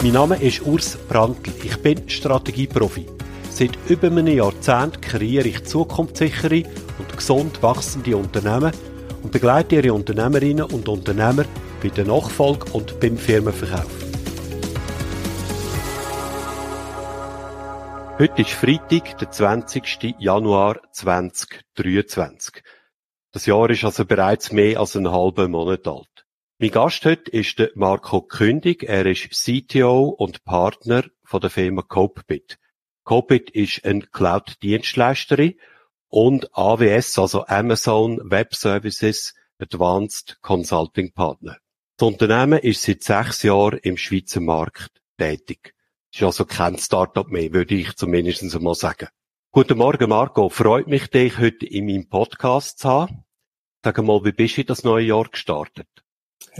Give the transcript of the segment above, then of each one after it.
Mein Name ist Urs Brandl. Ich bin Strategieprofi. Seit über einem Jahrzehnt kreiere ich zukunftssichere und gesund wachsende Unternehmen und begleite ihre Unternehmerinnen und Unternehmer bei der Nachfolge und beim Firmenverkauf. Heute ist Freitag, der 20. Januar 2023. Das Jahr ist also bereits mehr als einen halben Monat alt. Mein Gast heute ist Marco Kündig. Er ist CTO und Partner von der Firma Copebit. Copebit ist ein Cloud-Dienstleisterin und AWS, also Amazon Web Services Advanced Consulting Partner. Das Unternehmen ist seit sechs Jahren im Schweizer Markt tätig. Ist also kein Startup mehr, würde ich zumindest einmal sagen. Guten Morgen, Marco. Freut mich, dich heute in meinem Podcast zu haben. Sag mal, wie bist du in das neue Jahr gestartet?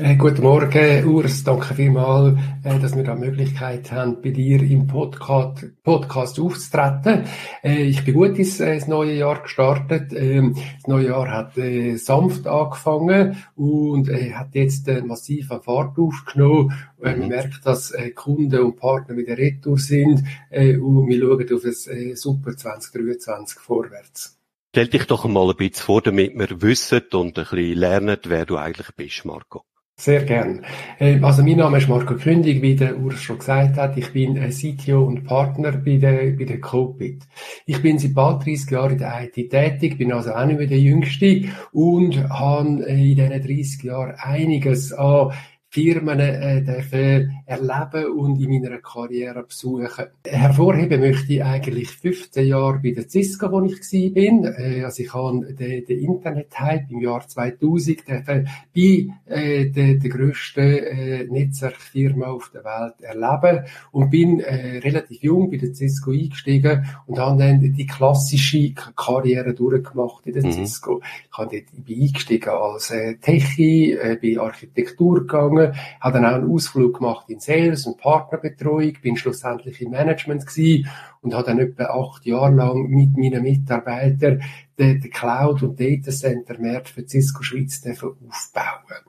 Äh, guten Morgen, Urs. Danke vielmals, äh, dass wir da Möglichkeit haben, bei dir im Podcast, Podcast aufzutreten. Äh, ich bin gut ins, ins neue Jahr gestartet. Ähm, das neue Jahr hat sanft angefangen und hat jetzt massiv an Fahrt aufgenommen. Äh, mhm. Man merkt, dass Kunden und Partner wieder retour sind und wir schauen auf ein super 2023 vorwärts. Stell dich doch einmal ein bisschen vor, damit wir wissen und ein bisschen lernen, wer du eigentlich bist, Marco. Sehr gern. Ähm, also mein Name ist Marco Kündig, wie der Urs schon gesagt hat. Ich bin CTO und Partner bei der, bei der Copit. Ich bin seit bald 30 Jahren in der IT tätig, bin also auch nicht mehr der Jüngste und habe in diesen 30 Jahren einiges an Firmen äh, dürfen erleben und in meiner Karriere besuchen. Hervorheben möchte ich eigentlich 15 Jahre bei der Cisco, wo ich war. bin. Äh, also ich habe den, den Internet-Hype im Jahr 2000 dürfen bei äh, der, der grössten äh, Netzwerkfirma auf der Welt erleben und bin äh, relativ jung bei der Cisco eingestiegen und habe dann die klassische Karriere durchgemacht in der mhm. Cisco. Ich habe dort, bin eingestiegen als äh, Techie, äh, bin Architektur gegangen, gegangen, habe dann auch einen Ausflug gemacht in Sales und Partnerbetreuung, bin schlussendlich im Management gewesen und habe dann etwa acht Jahre lang mit meinen Mitarbeitern den, den Cloud- und Datacenter-Markt für Cisco Schweiz aufbauen.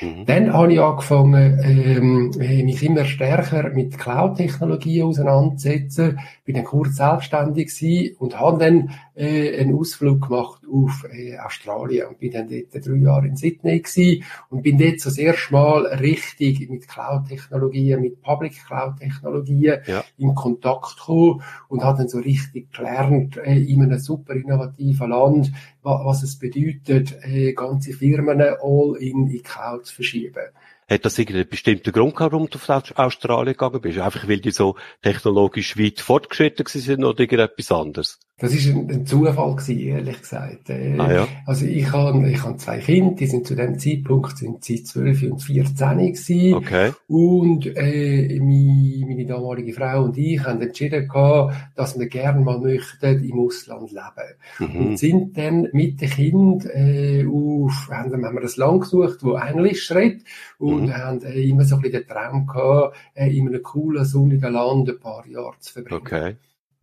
Mhm. Dann habe ich angefangen, ähm, mich immer stärker mit Cloud-Technologien auseinanderzusetzen, bin dann kurz selbstständig gewesen und habe dann äh, einen Ausflug gemacht auf äh, Australien und bin dann dort drei Jahre in Sydney gewesen und bin dort so das erste Mal richtig mit Cloud-Technologien, mit Public Cloud-Technologien ja. in Kontakt gekommen und habe dann so richtig gelernt, äh, in einem super innovativen Land, was es bedeutet, äh, ganze Firmen all in die Cloud zu verschieben. Hat das irgendeinen bestimmten Grund gehabt, warum du auf Australien gegangen bist? Einfach weil die so technologisch weit fortgeschritten sind oder irgendetwas anderes? Das ist ein, ein Zufall gewesen, ehrlich gesagt. Äh, ah, ja. Also ich habe ich hab zwei Kinder, die sind zu dem Zeitpunkt sind sie 12 und 14 gewesen. Okay. Und äh, meine, meine damalige Frau und ich haben entschieden gehabt, dass wir gerne mal möchten im Ausland leben. Mhm. Und sind dann mit den Kindern äh, auf, haben, haben wir ein Land gesucht, wo Englisch redet und mhm. haben äh, immer so ein bisschen den Traum gehabt, äh, in einem coolen, sonnigen Land ein paar Jahre zu verbringen. Okay.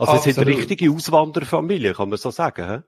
Also es sind richtige Auswanderfamilien, kann man so sagen, hä?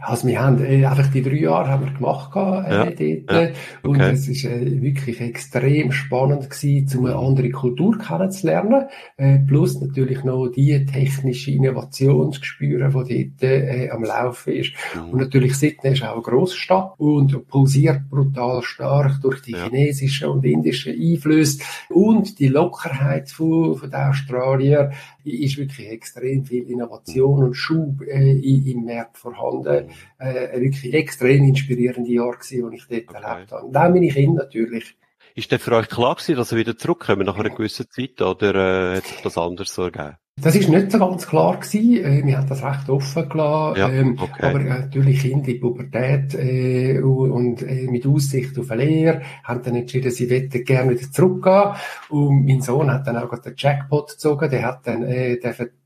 Also wir haben äh, einfach die drei Jahre haben wir gemacht äh, ja, dort ja, okay. und es ist äh, wirklich extrem spannend gewesen, um eine andere Kultur kennenzulernen, äh, plus natürlich noch die technische Innovation zu spüren, die dort äh, am Laufen ist. Mhm. Und natürlich Sydney ist auch eine Grossstadt und pulsiert brutal stark durch die ja. chinesischen und indischen Einflüsse und die Lockerheit von, von den Australier ist wirklich extrem viel Innovation und Schub äh, im Markt vorhanden. Äh, ein wirklich extrem inspirierende Jahr gewesen, die ich dort okay. erlebt habe. Und auch meine Kinder natürlich. Ist denn für euch klar gewesen, dass ihr wieder zurückkommen nach einer gewissen Zeit oder äh, hat sich das anders so ergeben? Das ist nicht so ganz klar gewesen. Äh, wir haben das recht offen gelassen. Ja, ähm, okay. Aber äh, natürlich Kinder in Pubertät äh, und äh, mit Aussicht auf eine Lehre haben dann entschieden, sie wollten gerne wieder zurückgehen. Und mein Sohn hat dann auch den Jackpot gezogen. Der hat dann äh,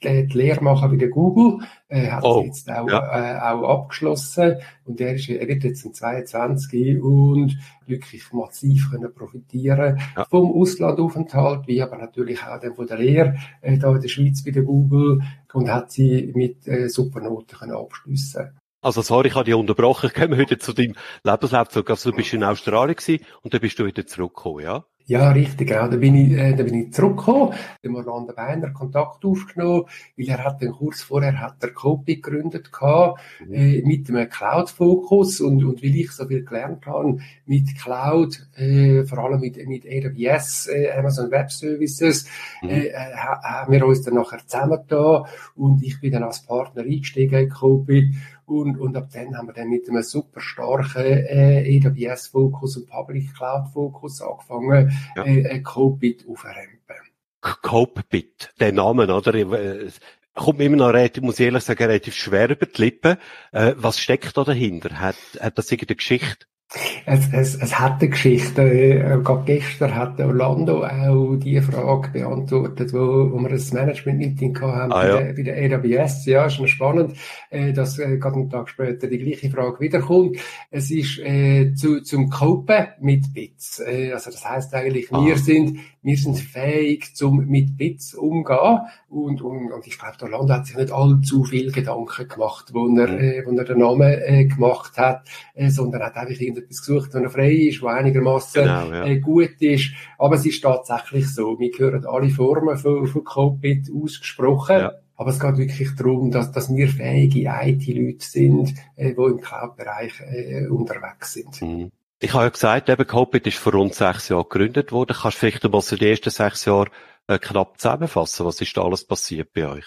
die Lehre machen bei der Google. Er hat oh, jetzt auch, ja. äh, auch abgeschlossen und er, ist, er wird jetzt in 22 und wirklich massiv können profitieren ja. vom Auslandaufenthalt, wie aber natürlich auch dann von der Lehre äh, da in der Schweiz bei der Google und hat sie mit äh, Supernoten können abschliessen. Also sorry, ich habe dich unterbrochen. Kommen wir heute zu deinem Lebenslauf zurück. Also du bist in Australien gewesen und dann bist du wieder zurückgekommen, ja? Ja, richtig, genau. Da bin ich, äh, da bin ich zurückgekommen, dem Orlando Beiner Kontakt aufgenommen, weil er hat den Kurs vorher, hat er Copy gegründet gehabt, mhm. äh, mit einem Cloud-Fokus und, und weil ich so viel gelernt habe mit Cloud, äh, vor allem mit, mit AWS, äh, Amazon Web Services, mhm. äh, äh haben wir uns dann nachher zusammengetan und ich bin dann als Partner eingestiegen in Copy und, und ab dann haben wir dann mit einem super starken äh, AWS-Fokus und Public Cloud-Fokus angefangen, ja. äh, äh Copit aufzurampen. Copit, der Name, oder? Äh, kommt mir immer noch relativ, muss ich ehrlich sagen, relativ schwer über die Lippen. Äh, was steckt da dahinter? Hat, hat das irgendeine Geschichte? Es, es, es hat eine Geschichte. Äh, gerade gestern hat Orlando auch die Frage beantwortet, wo, wo wir ein Management-Meeting haben ah, ja. bei, der, bei der AWS. Ja, ist noch spannend, äh, dass äh, gerade einen Tag später die gleiche Frage wiederkommt. Es ist äh, zu, zum Copen mit Bits. Äh, also das heißt eigentlich, ah. wir sind wir sind fähig, zum mit Bits umgehen. Und, und, und ich glaube, Orlando hat sich nicht allzu viel Gedanken gemacht, wo er, mhm. äh, wo er den Namen äh, gemacht hat, äh, sondern hat einfach irgendetwas gesucht, wenn er frei ist, wo einigermaßen genau, ja. äh, gut ist. Aber es ist tatsächlich so. Wir hören alle Formen von, von Copit ausgesprochen. Ja. Aber es geht wirklich darum, dass, dass wir fähige IT-Leute sind, äh, die im Cloud-Bereich äh, unterwegs sind. Mhm. Ich habe ja gesagt, eben Copit ist vor rund sechs Jahren gegründet worden. Kannst du vielleicht einmal so die ersten sechs Jahre äh, knapp zusammenfassen? Was ist da alles passiert bei euch?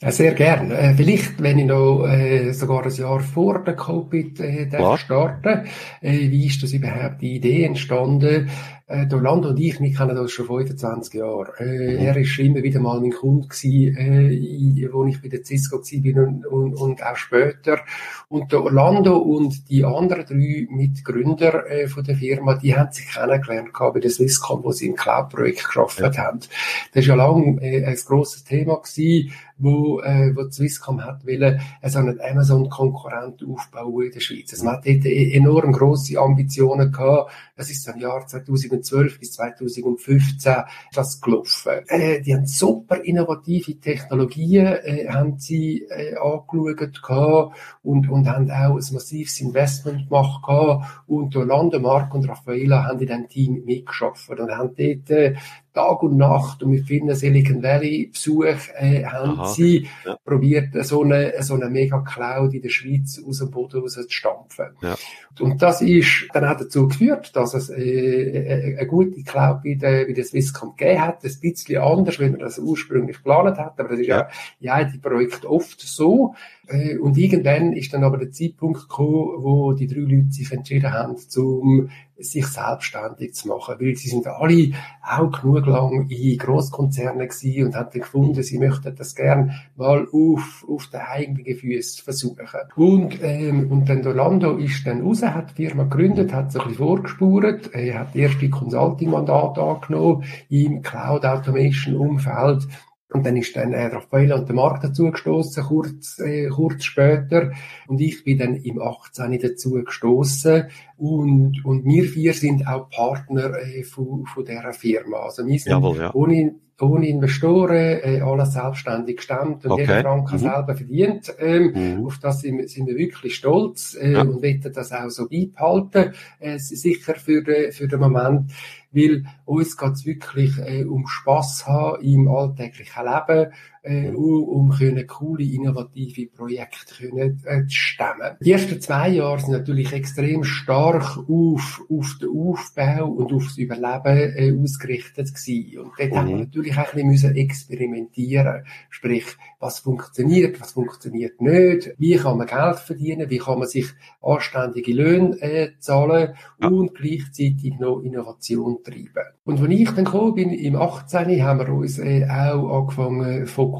Sehr gern. Äh, vielleicht, wenn ich noch äh, sogar ein Jahr vor der Covid äh, starten äh, wie ist das überhaupt die Idee entstanden? Äh, Orlando und ich, wir kennen das schon 25 Jahre. Äh, mhm. Er ist immer wieder mal mein Kunde gewesen, äh, wo ich bei der Cisco war und, und, und auch später. Und der Orlando und die anderen drei Mitgründer äh, von der Firma, die haben sich kennengelernt bei der Swisscom, wo sie im Cloud-Projekt geschafft ja. haben. Das ist ja lange äh, ein grosses Thema gewesen, wo, äh, wo die Swisscom hat wollen, äh, so einen Amazon-Konkurrent aufbauen in der Schweiz. Also man hat dort e-, enorm grosse Ambitionen gehabt. Das ist im Jahr 2000 2012 bis 2015 das gelaufen. Äh, die haben super innovative Technologien, äh, haben sie äh, angeschaut gehabt und, und haben auch ein massives Investment gemacht gehabt. Und Orlando, Mark und Raffaella haben in diesem Team mitgeschafft und haben dort äh, Tag und Nacht und mit vielen Silicon Valley Besuch äh, haben Aha, sie ja. probiert, so eine, so eine mega Cloud in der Schweiz aus dem Boden raus zu stampfen. Ja. Und das ist dann auch dazu geführt, dass es äh, äh eine gute Cloud bei der, bei der Swisscom gegeben hat. Ein bisschen anders, wenn man das ursprünglich geplant hat, aber das ist ja, ja in Projekt oft so. Äh, und irgendwann ist dann aber der Zeitpunkt gekommen, wo die drei Leute sich entschieden haben, zum sich selbstständig zu machen, weil sie sind alle auch genug lang in Großkonzernen gewesen und haben dann gefunden, sie möchten das gern mal auf, auf den eigenen Füßen versuchen. Und, ähm, und dann Orlando ist dann raus, hat die Firma gegründet, hat sich ein bisschen vorgespurt, er hat erste Consulting-Mandat angenommen im Cloud Automation Umfeld und dann ist dann äh, Raffaella und der Markt dazu gestoßen kurz, äh, kurz später. Und ich bin dann im 18. dazu gestoßen und, und wir vier sind auch Partner äh, von, von dieser Firma. Also wir sind Jawohl, ja. ohne, ohne Investoren, äh, alles selbstständig gestemmt und okay. jeder Franken mhm. selber verdient. Ähm, mhm. Auf das sind, sind wir wirklich stolz äh, ja. und wollen das auch so beibehalten. Äh, sicher für, äh, für den Moment weil uns geht es wirklich äh, um Spass haben im alltäglichen Leben, äh, um können coole, innovative Projekte können, äh, zu stemmen. Die ersten zwei Jahre sind natürlich extrem stark auf, auf den Aufbau und aufs Überleben äh, ausgerichtet gewesen. Und dort mhm. haben wir natürlich auch ein bisschen experimentieren Sprich, was funktioniert, was funktioniert nicht, wie kann man Geld verdienen, wie kann man sich anständige Löhne äh, zahlen ja. und gleichzeitig noch Innovation treiben. Und wenn ich dann gekommen bin, im 18. haben wir uns äh, auch angefangen, fokussieren.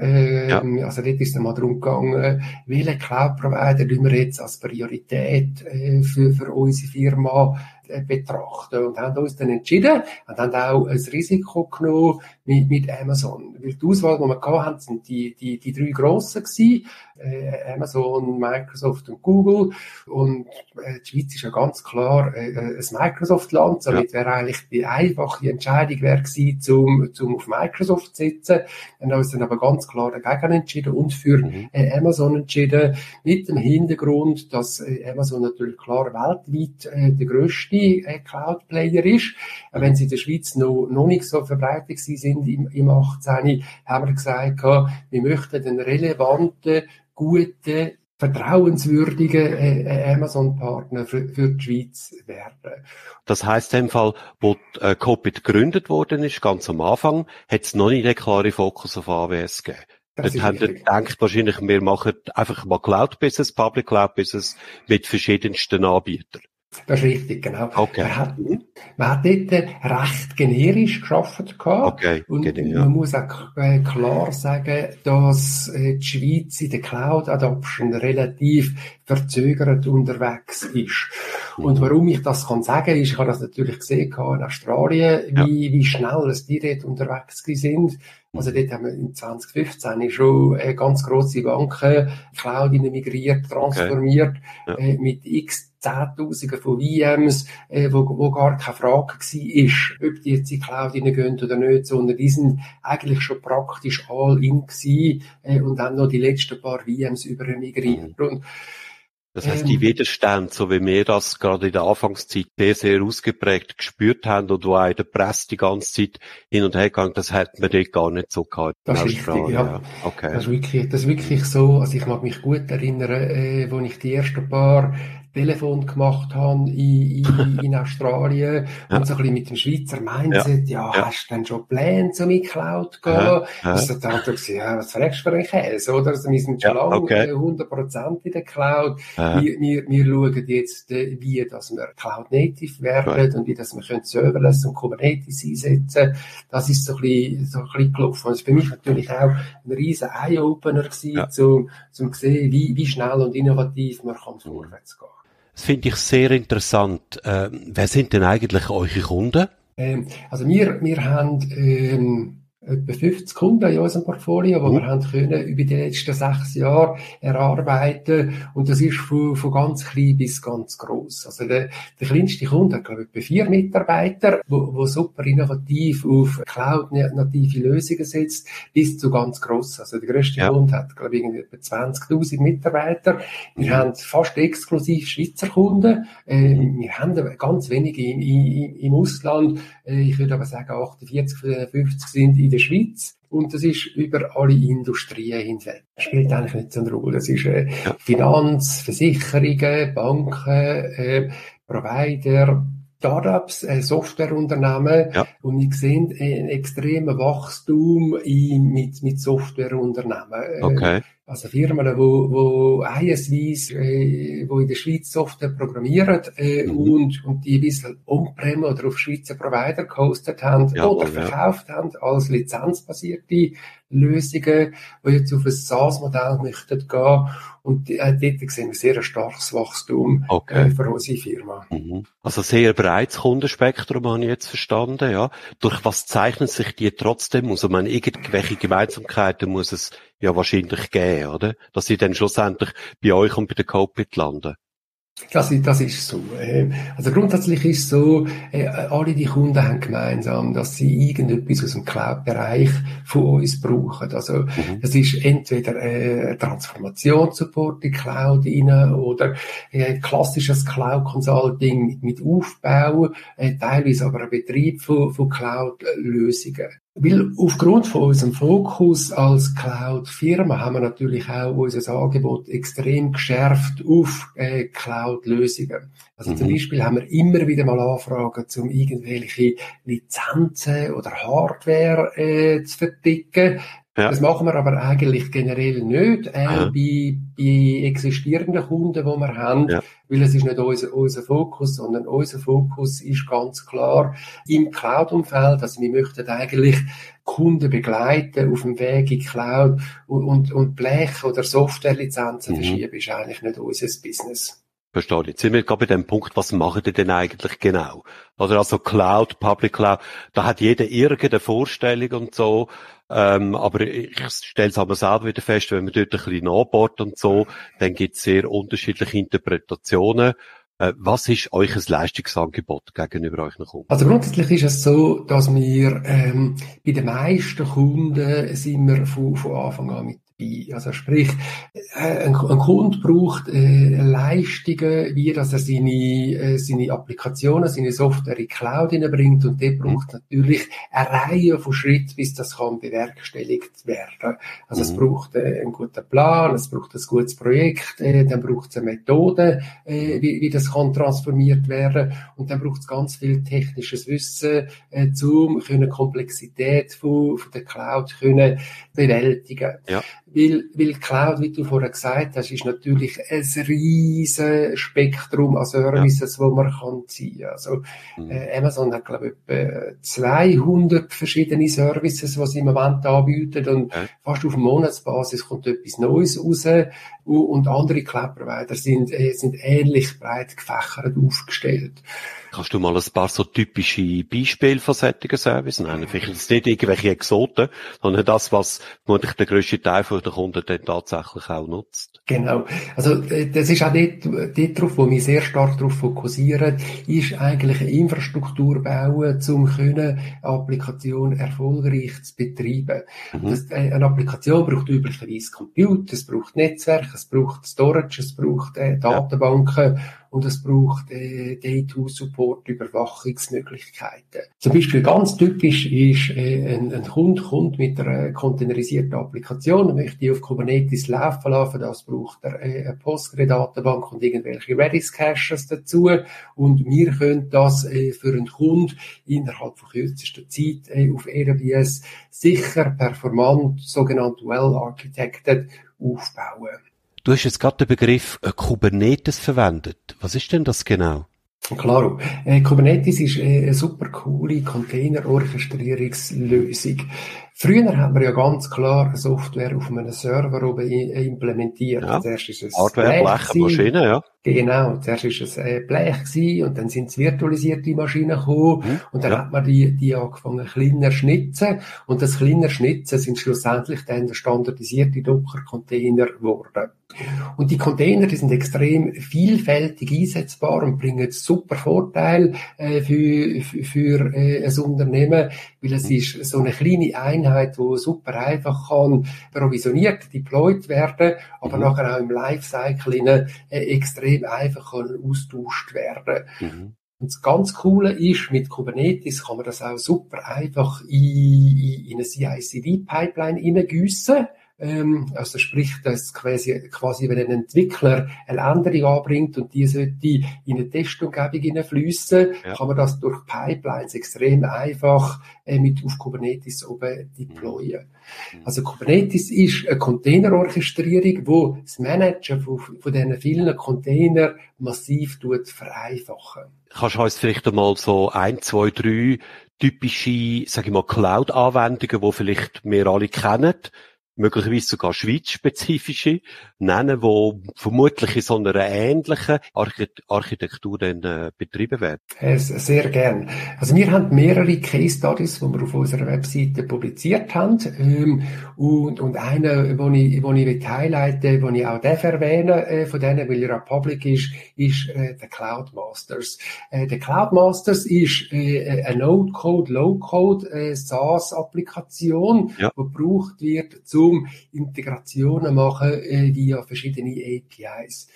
Ähm, ja. Also dort ist es mal darum gegangen, welche Cloud-Provider wir jetzt als Priorität äh, für, für unsere Firma äh, betrachten und haben uns dann entschieden und haben auch ein Risiko genommen mit, mit Amazon. Weil die Auswahl, die wir hatten, sind die, die, die drei grossen gewesen, äh, Amazon, Microsoft und Google und äh, die Schweiz ist ja ganz klar äh, ein Microsoft-Land, somit ja. wäre eigentlich die einfache Entscheidung wäre gewesen, zum, zum auf Microsoft zu setzen. Wir haben uns dann aber ganz klar dagegen entschieden und für mhm. äh, Amazon entschieden, mit dem Hintergrund, dass äh, Amazon natürlich klar weltweit äh, der grösste äh, Cloud-Player ist. Äh, wenn sie in der Schweiz noch, noch nicht so verbreitet sind im, im 18, haben wir gesagt, wir möchten den relevanten, guten, vertrauenswürdigen äh, äh, Amazon-Partner für, für die Schweiz werden. Das heißt in dem Fall, wo äh, Copit gegründet worden ist, ganz am Anfang, hat es noch nicht den klaren Fokus auf AWS gegeben. Das Dort haben sie gedacht, wahrscheinlich, wir machen einfach mal Cloud-Business, Public Cloud-Business mit verschiedensten Anbietern. Das ist richtig, genau. Okay. Man hat, man hat dort recht generisch geschafft Okay, und genau. man muss auch äh, klar sagen, dass äh, die Schweiz in der Cloud Adoption relativ verzögert unterwegs ist. Mhm. Und warum ich das kann sagen, ist, ich habe das natürlich gesehen in Australien, wie, ja. wie schnell es die dort unterwegs sind. Also dort haben wir in 2015 schon äh, ganz grosse Banken Cloud migriert, transformiert, okay. ja. äh, mit x Zehntausenden von VMs, äh, wo, wo gar keine Frage war, ob die jetzt in die Cloud reingehen oder nicht, sondern die sind eigentlich schon praktisch all in gewesen, äh, und dann noch die letzten paar VMs übermigriert. Mhm. Und das heißt, die ähm. Widerstände, so wie wir das gerade in der Anfangszeit sehr, sehr ausgeprägt gespürt haben und wo auch in der Presse die ganze Zeit hin und her gegangen, das hätte man dort gar nicht so gehabt. Das ist richtig, ja. Okay. Das ist wirklich, das ist wirklich so, also ich mag mich gut erinnern, äh, wo ich die ersten paar Telefon gemacht habe in, in, in Australien ja. und so ein bisschen mit dem Schweizer Mindset, ja, ja, ja. hast du denn schon Pläne, um in Cloud zu gehen? Ja. Ja. Also da hat er gesagt, ja, was fragst du für einen Käse, oder? Also wir sind schon lange okay. 100% in der Cloud. Wir, wir, wir schauen jetzt, äh, wie dass wir Cloud Native werden und wie dass wir können Serverless und Kubernetes einsetzen. Das ist so ein bisschen, so ein bisschen gelaufen. Und das ist für mich natürlich auch ein riesen Eye-Opener gewesen, ja. zum, zum sehen, wie, wie schnell und innovativ man kann vorwärts gehen. Das finde ich sehr interessant. Äh, wer sind denn eigentlich eure Kunden? Ähm, also wir, wir haben ähm, etwa 50 Kunden in unserem Portfolio, die mhm. wir haben können über die letzten sechs Jahre erarbeiten. Und das ist von, von ganz klein bis ganz groß. Also der, der kleinste Kunde hat, glaube ich, etwa vier Mitarbeiter, wo, wo super innovativ auf Cloud-native Lösungen setzt, bis zu ganz gross. Also der grösste ja. Kunde hat, glaube ich, etwa 20.000 Mitarbeiter. Wir mhm. haben fast exklusiv Schweizer Kunden. Äh, mhm. wir haben ganz wenige im, im, im Ausland. Äh, ich würde aber sagen, 48, 50 sind in der Schweiz. Und das ist über alle Industrien hinweg. Das spielt eigentlich nicht so eine Rolle. Das ist äh, Finanz, Versicherungen, Banken, äh, Provider, Startups, äh, Softwareunternehmen ja. und wir sehen ein extremes Wachstum in, mit, mit Softwareunternehmen. Äh, okay. Also Firmen, wo, wo ISVs, äh, wo in der Schweiz Software programmieren äh, mhm. und, und die ein bisschen on-prem oder auf Schweizer Provider gehostet haben ja, oder verkauft ja. haben als lizenzbasierte Lösungen, die jetzt auf ein SaaS-Modell möchten gehen. Und äh, dort sehen wir sehr ein starkes Wachstum okay. äh, für unsere Firma. Mhm. Also sehr breites Kundenspektrum habe ich jetzt verstanden, ja. Durch was zeichnen sich die trotzdem aus? Also, ich meine, irgendwelche Gemeinsamkeiten muss es ja wahrscheinlich geben, oder? Dass sie dann schlussendlich bei euch und bei der Copit landen. Das, das ist so. Ähm, also grundsätzlich ist so, äh, alle die Kunden haben gemeinsam, dass sie irgendetwas aus dem Cloud-Bereich von uns brauchen. Also mhm. das ist entweder äh, Transformationssupport in Cloud rein oder äh, klassisches Cloud-Consulting mit Aufbau, äh, teilweise aber ein Betrieb von, von Cloud-Lösungen. Weil aufgrund von unserem Fokus als Cloud-Firma haben wir natürlich auch unser Angebot extrem geschärft auf äh, Cloud-Lösungen. Also mhm. zum Beispiel haben wir immer wieder mal Anfragen, um irgendwelche Lizenzen oder Hardware äh, zu verticken Ja. Das machen wir aber eigentlich generell nicht, äh, ja. bei, bei existierenden Kunden, die wir haben, ja. weil es ist nicht unser, unser Fokus, sondern unser Fokus ist ganz klar im Cloud-Umfeld. Also wir möchten eigentlich Kunden begleiten auf dem Weg in Cloud und, und, und Blech- oder Softwarelizenzen mhm. verschieben ist eigentlich nicht unser Business. Verstehe. Jetzt sind wir gerade bei dem Punkt, was machen die denn eigentlich genau? Oder also Cloud, Public Cloud, da hat jeder irgendeine Vorstellung und so. Ähm, aber ich stelle es aber selber wieder fest, wenn man dort ein bisschen nachbohrt und so, dann gibt es sehr unterschiedliche Interpretationen. Äh, was ist euch ein Leistungsangebot gegenüber euren Kunden? Also grundsätzlich ist es so, dass wir ähm, bei den meisten Kunden sind wir von, von Anfang an mit dabei. Also sprich, äh, ein, ein Kunde braucht äh, Leistungen, wie dass er seine, äh, seine Applikationen, seine Software in die Cloud hineinbringt und der mhm. braucht natürlich eine Reihe von Schritten, bis das kann bewerkstelligt werden. Also mhm. es braucht äh, einen guten Plan, es braucht ein gutes Projekt, äh, dann braucht es eine Methode, äh, wie, wie das kann transformiert werden und dann braucht es ganz viel technisches Wissen, äh, zum können Komplexität von, von der Cloud können bewältigen. Ja. Weil, weil Cloud, wie du vorher gesagt hast, ist natürlich ein riesen Spektrum an Services, ja. wo man kann ziehen. Also, mhm. äh, Amazon hat, glaube ich, etwa 200 verschiedene Services, die sie im Moment anbieten und ja. fast auf Monatsbasis kommt etwas Neues raus und andere Cloud-Provider sind, äh, sind ähnlich breit gefächert aufgestellt. Kannst du mal ein paar so typische Beispiele von solchen Services nennen? Vielleicht nicht irgendwelche Exoten, sondern das, was vermutlich der grösste Teil der Kunden dann tatsächlich auch nutzt. Genau. Also, äh, das ist auch dort, dort drauf, wo wir sehr stark darauf fokussieren, ist eigentlich eine Infrastruktur bauen, um können, eine Applikation erfolgreich zu betreiben. Mhm. Das, äh, eine Applikation braucht üblicherweise Computer, es braucht Netzwerk, es braucht Storage, es braucht äh, Datenbanken. Ja und es braucht äh, Day-to-Support, Überwachungsmöglichkeiten. Zum Beispiel ganz typisch ist, äh, ein, ein Kunde kommt mit einer containerisierten Applikation und möchte die auf Kubernetes laufen lassen. Das braucht er äh, eine Postgre-Datenbank und irgendwelche Redis-Caches dazu. Und wir können das äh, für einen Kunden innerhalb von kürzester Zeit äh, auf AWS sicher, performant, sogenannt well-architected aufbauen. Du hast jetzt gerade den Begriff äh, Kubernetes verwendet. Was ist denn das genau? Klar. Äh, Kubernetes ist äh, eine super coole Container-Orchestrierungslösung. Früher haben wir ja ganz klar Software auf einem Server oben implementiert. Ja. Zuerst ist es Hardware, Blech, Maschine, ja. Genau. Zuerst ist es äh, Blech gewesen, und dann sind es virtualisierte Maschinen gekommen mhm. und dann ja. hat man die, die angefangen kleiner schnitzen und das kleiner schnitzen sind schlussendlich dann standardisierte Docker-Container geworden. Und die Container, die sind extrem vielfältig einsetzbar und bringen super Vorteil äh, für, für, für äh, ein Unternehmen, weil es ist so eine kleine Einheit, wo super einfach kann provisioniert, deployed werden, aber mhm. nachher auch im Lifecycle äh, extrem einfach kann austauscht werden. Mhm. Und das ganz Coole ist, mit Kubernetes kann man das auch super einfach in, in eine CI-CD-Pipeline hineingießen. Ähm, also sprich, dass quasi, quasi, wenn ein Entwickler eine Änderung anbringt und die sollte in eine Testumgebung hineinfließen, ja. kann man das durch Pipelines extrem einfach äh, mit auf Kubernetes oben deployen. Mhm. Also Kubernetes ist eine Containerorchestrierung, wo das Managen von, von diesen vielen Containern massiv tut vereinfachen. Kannst du uns vielleicht einmal so ein, zwei, drei typische, sage ich mal, Cloud-Anwendungen, die vielleicht wir alle kennen, möglicherweise sogar schweizspezifische nennen, wo vermutlich in so einer ähnlichen Architektur dann äh, betrieben werden? Sehr gern. Also wir haben mehrere Case Studies, die wir auf unserer Webseite publiziert haben ähm, und, und eine, wo ich, wo ich highlighten wo ich auch darf erwähnen äh, von denen, weil er auch public ist, ist äh, der Cloud Masters. Äh, der Cloud Masters ist äh, eine No-Code, Low-Code äh, SaaS-Applikation, ja. die gebraucht wird, zu um Integrationen machen äh, via verschiedene APIs.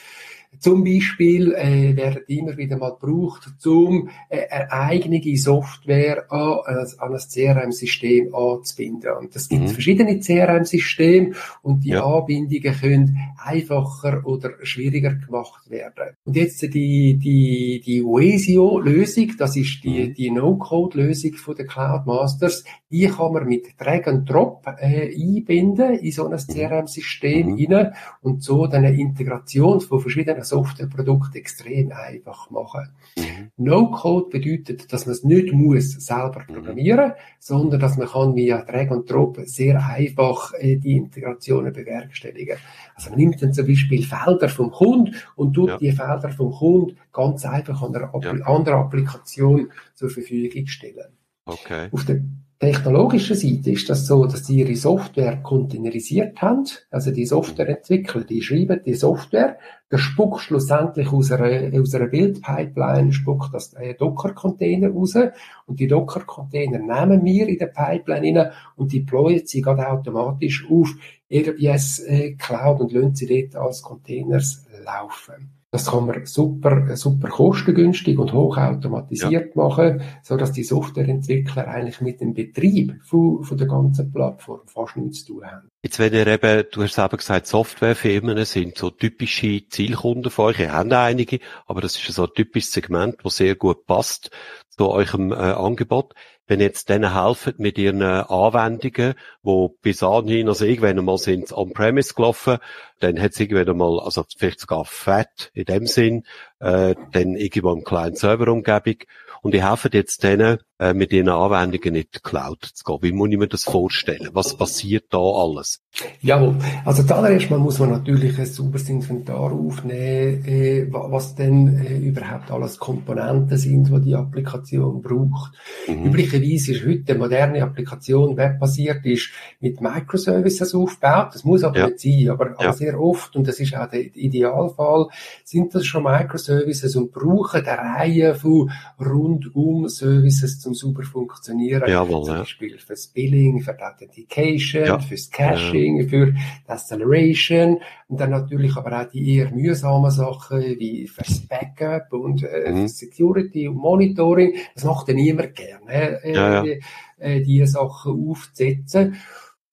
Zum Beispiel äh, werden immer wieder mal gebraucht, um äh, eine eigene Software an, an ein CRM-System anzubinden. Und es gibt mhm. verschiedene CRM-Systeme und die ja. Anbindungen können einfacher oder schwieriger gemacht werden. Und jetzt die, die, die Oesio-Lösung, das ist die, mhm. die No-Code-Lösung von der Cloud Masters, Ich kann mir mit Drag and Drop äh, einbinden in so ein mhm. CRM-System mhm. rein und so dann eine Integration von verschiedenen Softwareprodukten extrem einfach machen. Mhm. No-Code bedeutet, dass man es nicht muss selber mhm. programmieren, sondern dass man kann via Drag and Drop sehr einfach äh, die Integrationen bewerkstelligen. Also man nimmt dann zum Beispiel Felder vom Kunden und tut ja. die Felder vom Kunden ganz einfach an einer ja. anderen Applikation zur Verfügung stellen. Okay. Auf der technologischen Seite ist das so, dass die ihre Software containerisiert haben. Also die Softwareentwickler, die schreiben die Software, der spuckt schlussendlich aus einer, aus einer Bildpipeline, spuckt das Docker-Container raus. Und die Docker-Container nehmen wir in der Pipeline rein und deployen sie gerade automatisch auf AWS äh, Cloud und lassen sie dort als Containers laufen. Das kann man super, super kostengünstig und hochautomatisiert ja. machen, so dass die Softwareentwickler eigentlich mit dem Betrieb von, von der ganzen Plattform fast nichts zu tun haben. Jetzt, wenn ihr eben, du hast selber gesagt, Softwarefirmen sind so typische Zielkunden von euch. Ihr habt einige, aber das ist so ein typisches Segment, das sehr gut passt zu eurem äh, Angebot wenn jetzt denen helfen mit ihren Anwendungen, wo bis anhin, also irgendwann einmal sind on-premise gelaufen, dann hat es irgendwann einmal, also vielleicht sogar fett in dem Sinn, äh, dann irgendwo im kleinen Serverumgebung und ich helfe jetzt denen, äh, mit ihren Anwendungen in die Cloud zu gehen. Wie muss ich mir das vorstellen? Was passiert da alles? Jawohl. Also zuallererst mal muss man natürlich ein sauberes Inventar aufnehmen, äh, was denn äh, überhaupt alles Komponenten sind, die die Applikation braucht. Mhm. Üblicherweise ist heute eine moderne Applikation webbasiert, ist mit Microservices aufgebaut. Das muss aber ja. nicht sein, aber, ja. aber sehr oft, und das ist auch der Idealfall, sind das schon Microservices und brauchen eine Reihe von rundum Services zum super funktionieren. Jawohl, Zum Beispiel ja. fürs Billing, für die Authentication, ja. fürs Caching, ja. für die Acceleration und dann natürlich aber auch die eher mühsamen Sachen wie fürs Backup und äh, mhm. Security und Monitoring. Das macht ja niemand gerne, äh, ja. Äh, die Sachen aufzusetzen.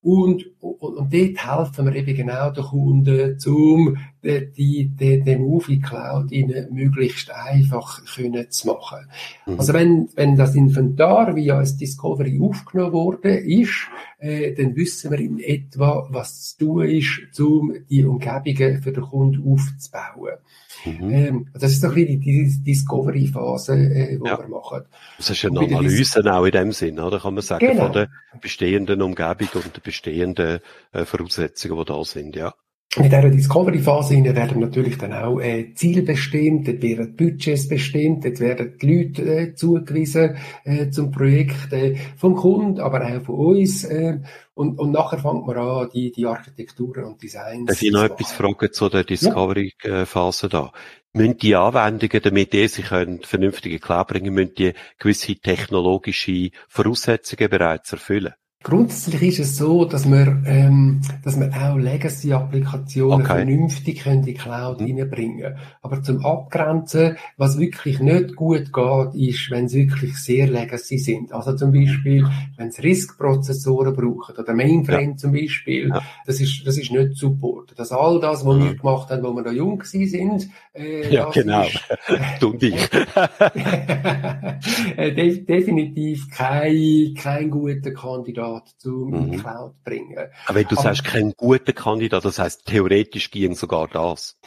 Und, und, und dort helfen wir eben genau den Kunden, um die, die, die, den Movie Cloud ihnen möglichst einfach können zu machen. Mhm. Also wenn, wenn das Inventar via als Discovery aufgenommen worden ist, äh, dann wissen wir in etwa, was zu tun ist, um die Umgebungen für den Kunden aufzubauen. Mhm. Ähm, das ist so ein bisschen die Discovery-Phase, äh, die ja. wir machen. Das ist eine Analyse auch in dem Sinn, oder? Kann man sagen, genau. von der bestehenden Umgebung und der bestehenden äh, Voraussetzungen, die da sind, ja. Mit dieser Discovery-Phase werden natürlich dann auch äh, Ziele bestimmt, dort werden Budgets bestimmt, dort werden die Leute äh, zugewiesen äh, zum Projekt äh, vom Kunden, aber auch von uns. Äh, und, und nachher fängt man an, die, die Architekturen und Designs Darf ich noch etwas fragen zu der Discovery-Phase da? Müssen die Anwendungen, damit die sich können, vernünftige Cloud bringen, müssen die gewisse technologische Voraussetzungen bereits erfüllen? Grundsätzlich ist es so, dass wir, ähm, dass wir auch Legacy-Applikationen okay. vernünftig in die Cloud mhm. reinbringen Aber zum Abgrenzen, was wirklich nicht gut geht, ist, wenn sie wirklich sehr Legacy sind. Also zum Beispiel, wenn sie RISC-Prozessoren brauchen oder Mainframe ja. zum Beispiel, ja. das ist, das ist nicht Support. Dass all das, was mhm. wir gemacht haben, wo wir noch jung sind, äh, ja, genau. du und ich. äh, definitiv kein, kein guter Kandidat Kandidat zum mhm. in Cloud bringen. Aber wenn du Aber, sagst, kein guter Kandidat, das heißt theoretisch ging sogar das.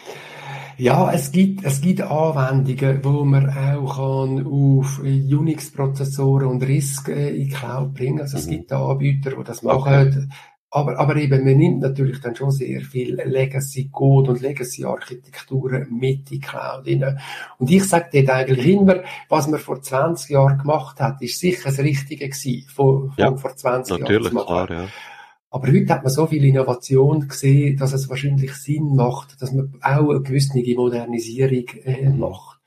Ja, es gibt, es gibt Anwendungen, wo man auch kann auf Unix-Prozessoren und RISC äh, in Cloud bringen. Also es mhm. gibt Anbieter, die das machen. Okay. Aber, aber eben, man nimmt natürlich dann schon sehr viel Legacy-Code und Legacy-Architekturen mit in die Cloud rein. Und ich sage dort eigentlich immer, was man vor 20 Jahren gemacht hat, ist sicher das Richtige gewesen, von, ja, vor 20 natürlich, Jahren. Natürlich, klar, ja. Aber heute hat man so viel Innovation gesehen, dass es wahrscheinlich Sinn macht, dass man auch eine gewisse Modernisierung äh, mhm. macht.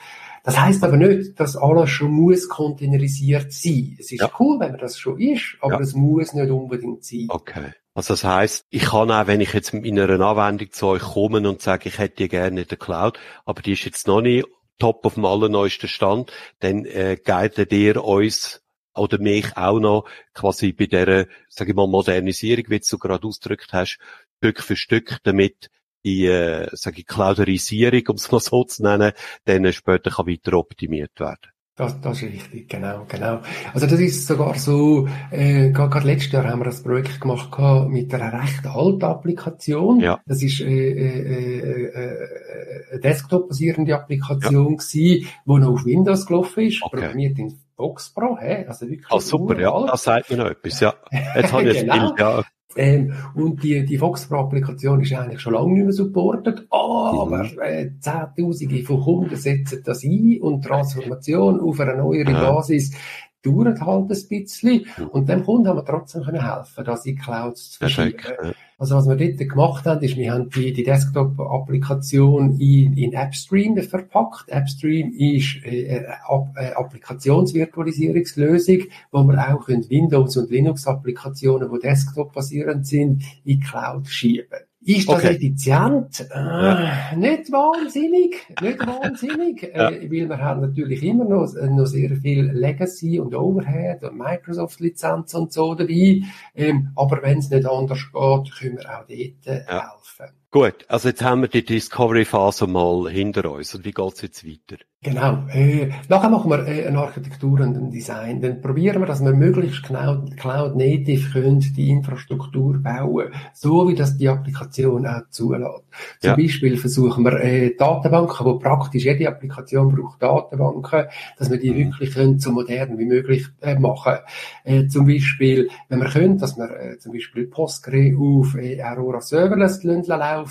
Das heißt aber nicht, dass alles schon muss containerisiert sein. Es ist ja. cool, wenn man das schon ist, aber ja. es muss nicht unbedingt sein. Okay. Also das heißt, ich kann auch, wenn ich jetzt in einer Anwendung zu euch komme und sage, ich hätte die gerne in der Cloud, aber die ist jetzt noch nicht top auf dem allerneuesten Stand, dann äh, guidet ihr uns oder mich auch noch quasi bei der, sage ich mal, Modernisierung, wie du gerade ausgedrückt hast, Stück für Stück, damit die, äh, sage ich, Clouderisierung, um es mal so zu nennen, dann später kann weiter optimiert werden. Das, das ist richtig, genau, genau. Also das ist sogar so, äh, gerade letztes Jahr haben wir das Projekt gemacht mit einer recht alten Applikation. Ja. Das ist äh, äh, äh, eine Desktop-basierende Applikation ja. gewesen, die noch auf Windows gelaufen ist, okay. programmiert in Fox Pro, hä? also wirklich Ah, super, ja, das sagt mir noch etwas, ja. Jetzt habe ich genau. ein Bild, ja. Ähm, und die, die Foxpro-Applikation ist eigentlich schon lange nicht mehr supportet, aber mhm. äh, Zehntausende von Kunden setzen das ein und Transformation auf eine neuere Basis dauert halt ein bisschen. Und dem Kunden haben wir trotzdem können helfen, das in Clouds zu verschieben. Also was wir dort gemacht haben, ist, wir haben die, die Desktop-Applikation in, in AppStream verpackt. AppStream ist äh, eine Applikationsvirtualisierungslösung, wo wir auch Windows- und Linux-Applikationen, die Desktop-basierend sind, in Cloud schieben. Ist das okay. effizient? Äh, ja. Nicht wahnsinnig, nicht wahnsinnig, ja. äh, weil wir haben natürlich immer noch, noch sehr viel Legacy und Overhead und Microsoft-Lizenz und so dabei. Ähm, aber wenn es nicht anders geht, können wir auch dort äh, ja. helfen. Gut, also jetzt haben wir die Discovery-Phase mal hinter uns. Und wie geht's jetzt weiter? Genau. Äh, nachher machen wir äh, eine Architektur und ein Design. Dann probieren wir, dass wir möglichst Cloud, Cloud können die Infrastruktur bauen, so wie das die Applikation auch zulässt. Zum ja. Beispiel versuchen wir äh, Datenbanken, wo praktisch jede Applikation braucht Datenbanken, dass wir die mhm. wirklich können, so modern wie möglich äh, machen. Äh, zum Beispiel, wenn wir können, dass wir äh, zum Beispiel Postgre auf äh, Aurora Serverless laufen.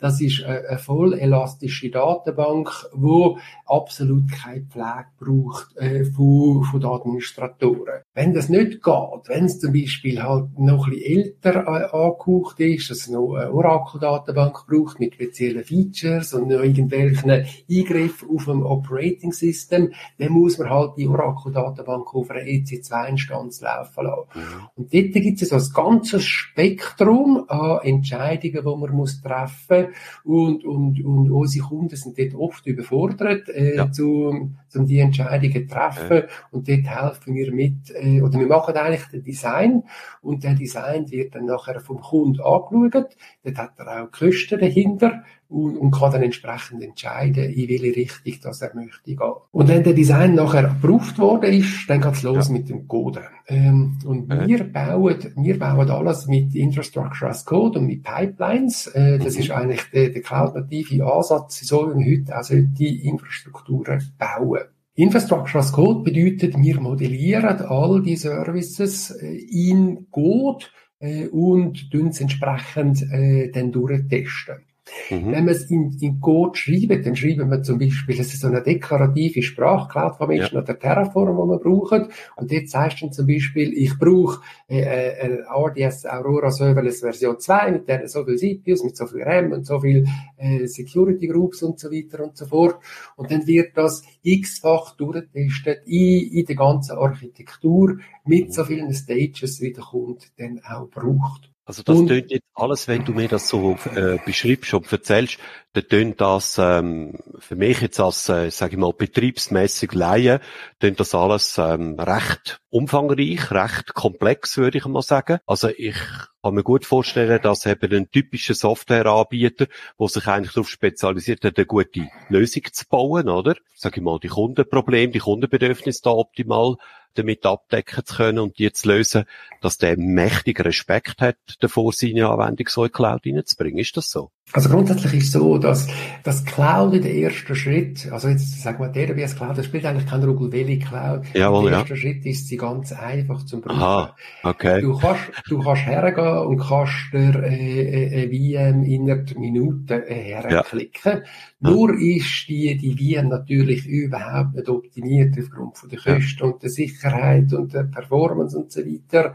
Das ist äh, eine voll elastische Datenbank, wo absolut keine Pflege braucht äh, von, von den Administratoren. Wenn das nicht geht, wenn es zum Beispiel halt noch ein bisschen älter äh, angehaucht ist, dass es noch eine Oracle-Datenbank braucht mit speziellen Features und noch irgendwelchen Eingriffen auf dem Operating System, dann muss man halt die Oracle-Datenbank auf einer EC2-Instanz laufen lassen. Mhm. Und dort gibt es so ein ganzes Spektrum an Entscheidungen, die man muss treffen und, und, und unsere Kunden sind dort oft überfordert, äh, ja. zu, um die Entscheidungen zu treffen. Ja. Und dort helfen wir mit, äh, oder wir machen eigentlich den Design und der Design wird dann nachher vom Kunden angeschaut. Dort hat er auch Kosten dahinter und, und kann dann entsprechend entscheiden, in welche Richtung das er möchte gehen. Und wenn der Design nachher geprüft worden ist, dann geht's los ja. mit dem Coden. Ähm, und ja. wir bauen, wir bauen alles mit Infrastructure as Code und mit Pipelines. Äh, das mhm. ist eigentlich der, der cloud-native Ansatz, so wie wir heute auch solche Infrastrukturen bauen. Infrastructure as Code bedeutet, wir modellieren all die Services äh, in Code äh, und tun es entsprechend äh, dann durchtesten. Mhm. Wenn man es in, in Code schreibt, dann schreiben wir zum Beispiel, es ist so eine deklarative Sprache, Cloud Formation ja. oder Terraform, die man braucht. Und dort sagst du zum Beispiel, ich brauche äh, äh, RDS Aurora Serverless Version 2 mit der, so viel CPUs, mit so viel RAM und so viel äh, Security Groups und so weiter und so fort. Und dann wird das x-fach durchgetestet in, in der ganzen Architektur mit mhm. so vielen Stages, wie der Kunde dann auch braucht. Also das tönt jetzt alles, wenn du mir das so äh, beschreibst und erzählst, dann tönt das ähm, für mich jetzt als, äh, sage ich mal, betriebsmäßig Laie, tönt das alles ähm, recht umfangreich, recht komplex, würde ich mal sagen. Also ich kann mir gut vorstellen, dass eben ein typischer Softwareanbieter, der sich eigentlich darauf spezialisiert hat, eine gute Lösung zu bauen, oder? Sag ich mal, die Kundenprobleme, die Kundenbedürfnisse da optimal damit abdecken zu können und die zu lösen, dass der mächtig Respekt hat, davor seine Anwendung so in Cloud reinzubringen. Ist das so? Also grundsätzlich ist es so, dass das Cloud in der erste Schritt, also jetzt sagen wir DRBS Cloud, das spielt eigentlich keine Rolle, welche Cloud. Jawohl, der erste ja. Schritt ist sie ganz einfach zum Brauchen. Aha, okay. Du kannst, du kannst hergehen und kannst dir äh, äh, VM innerhalb Minuten äh, herklicken. Ja. Nur ist die, die VM natürlich überhaupt nicht optimiert aufgrund von der Kosten ja. und der Sicherheit und der Performance und so weiter.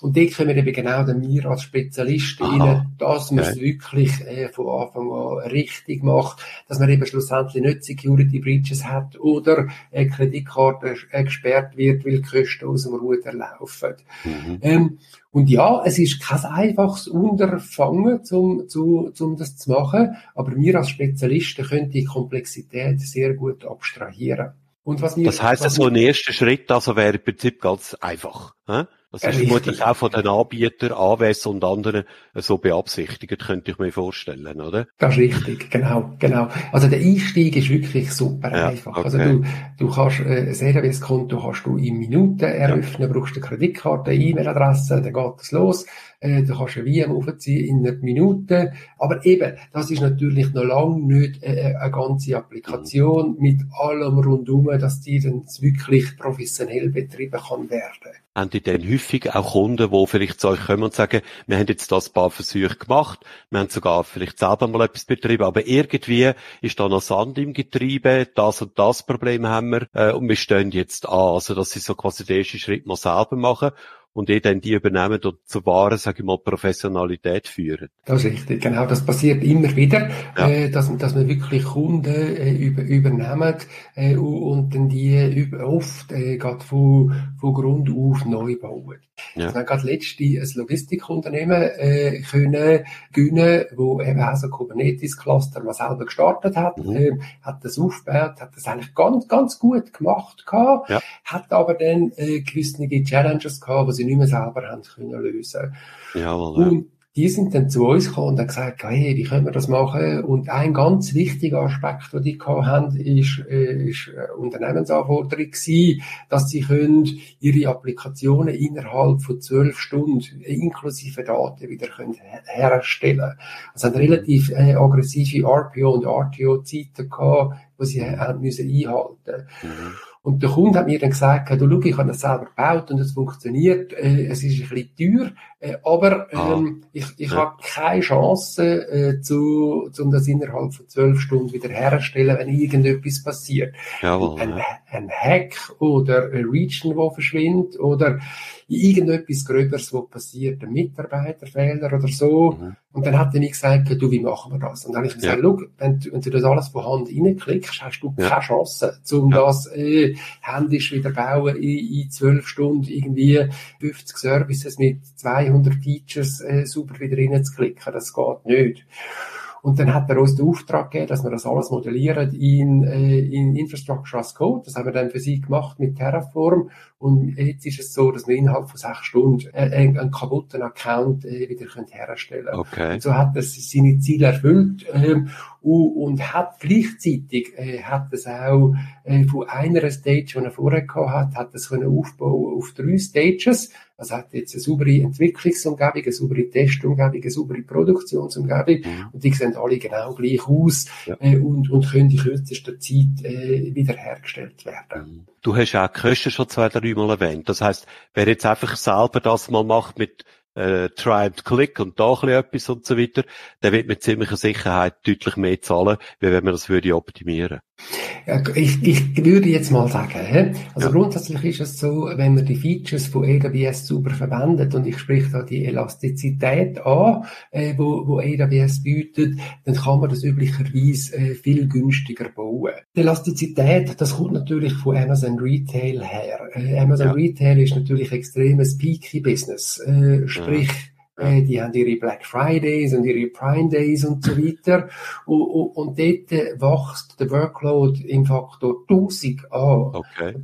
Und dort können wir eben genau dann wir als Spezialisten rein, dass man es okay. wirklich äh, von Anfang an richtig macht, dass man eben schlussendlich nicht Security Breaches hat oder eine Kreditkarte gesperrt wird, weil die Kosten aus dem Ruder laufen. Mhm. Ähm, und ja, es ist kein einfaches Unterfangen, um, zu, um das zu machen, aber wir als Spezialisten können die Komplexität sehr gut abstrahieren. Und was wir, das heißt, so ein erster Schritt also wäre im Prinzip ganz einfach. Hä? Das ist vermutlich auch von den Anbietern, AWS und anderen so beabsichtigt, könnte ich mir vorstellen, oder? Das ist richtig, genau, genau. Also der Einstieg ist wirklich super ja, einfach. Also okay. Also du, du kannst äh, ein AWS-Konto hast du in Minuten eröffnen, ja. brauchst eine Kreditkarte, eine E-Mail-Adresse, dann geht es los. Äh, du kannst ein VM aufziehen in einer Minute. Aber eben, das ist natürlich noch lange nicht äh, eine ganze Applikation mhm. mit allem rundum, dass die dann wirklich professionell betrieben kann werden haben die dann häufig auch Kunden, die vielleicht zu euch kommen und sagen, wir haben jetzt das paar Versuche gemacht, wir haben sogar vielleicht selber mal etwas betrieben, aber irgendwie ist da noch Sand im Getriebe, das und das Problem haben wir äh, und wir stehen jetzt an. Also, dass sie so quasi den ersten Schritt mal selber machen und eh dann die übernehmen und zur wahren, sage ich mal, Professionalität führen. Das ist richtig, genau. Das passiert immer wieder, ja. äh, dass, dass man wirklich Kunden äh, über, übernehmen äh, und dann die oft äh, gerade von, von Grund auf neu bauen. Ja. Also wir haben gerade letzte ein Logistikunternehmen äh, können gewinnen, wo eben auch so Kubernetes-Cluster mal selber gestartet hat, mhm. äh, hat das aufgebaut, hat das eigentlich ganz, ganz gut gemacht gehabt, ja. hat aber dann äh, gewisse Challenges gehabt, sie nicht mehr selber haben können lösen. Jawohl, ja. Und die sind dann zu uns gekommen und haben gesagt, hey, wie können wir das machen? Und ein ganz wichtiger Aspekt, den die haben, ist, äh, ist äh, Unternehmensanforderung gewesen, dass sie können ihre Applikationen innerhalb von zwölf Stunden inklusive Daten wieder können herstellen. Also haben relativ äh, aggressive RPO und RTO-Zeiten gehabt, die sie haben müssen einhalten. Mhm. Und der Kunde hat mir dann gesagt, du schau, ich habe das selber gebaut und es funktioniert, äh, es ist ein bisschen teuer, äh, aber ah. ähm, ich, ich ja. habe keine Chance, äh, zu, um das innerhalb von zwölf Stunden wieder herzustellen, wenn irgendetwas passiert. Jawohl, ein, ja. ein Hack oder ein Region, wo verschwindet oder irgendetwas Gröberes, was passiert, ein Mitarbeiterfehler oder so. Mhm. Und dann hat er mir gesagt, du, wie machen wir das? Und dann habe ich gesagt, ja. wenn, du, wenn du das alles von Hand reinklickst, hast du ja. keine Chance, um ja. das äh, händisch wieder bauen in, in zwölf Stunden irgendwie 50 Services mit 200 Features äh, super wieder reinzuklicken. Das geht nicht. Und dann hat er uns den Auftrag gegeben, dass wir das alles modellieren in, äh, in Infrastructure as Code. Das haben wir dann für sie gemacht mit Terraform. Und jetzt ist es so, dass wir innerhalb von sechs Stunden äh, einen kaputten Account äh, wieder können herstellen können. Okay. Und so hat er seine Ziele erfüllt ähm, und, und hat gleichzeitig äh, hat es auch äh, von einer Stage, die er vorher gehabt hat, hat es können aufbauen auf drei Stages. Also hat jetzt eine saubere Entwicklungsumgebung, eine saubere Testumgebung, eine saubere Produktionsumgebung mhm. und die sehen alle genau gleich aus ja. äh, und, und können in kürzester Zeit äh, wiederhergestellt werden. Mhm. Du hast auch Kosten schon zwei, drei Mal erwähnt. Das heißt, wer jetzt einfach selber das mal macht mit äh, Try and Click und da ein etwas und so weiter, der wird mit ziemlicher Sicherheit deutlich mehr zahlen, wie wenn man das würde optimieren. Ja, ich, ich würde jetzt mal sagen, also ja. grundsätzlich ist es so, wenn man die Features von AWS super verwendet und ich spreche da die Elastizität an, äh, wo, wo AWS bietet, dann kann man das üblicherweise äh, viel günstiger bauen. Die Elastizität, das kommt natürlich von Amazon Retail her. Äh, Amazon ja. Retail ist natürlich extremes Peaky Business, äh, sprich äh, die haben ihre Black Fridays und ihre Prime Days und so weiter. Und, und, und dort wächst der Workload im Faktor 1000 an. Okay.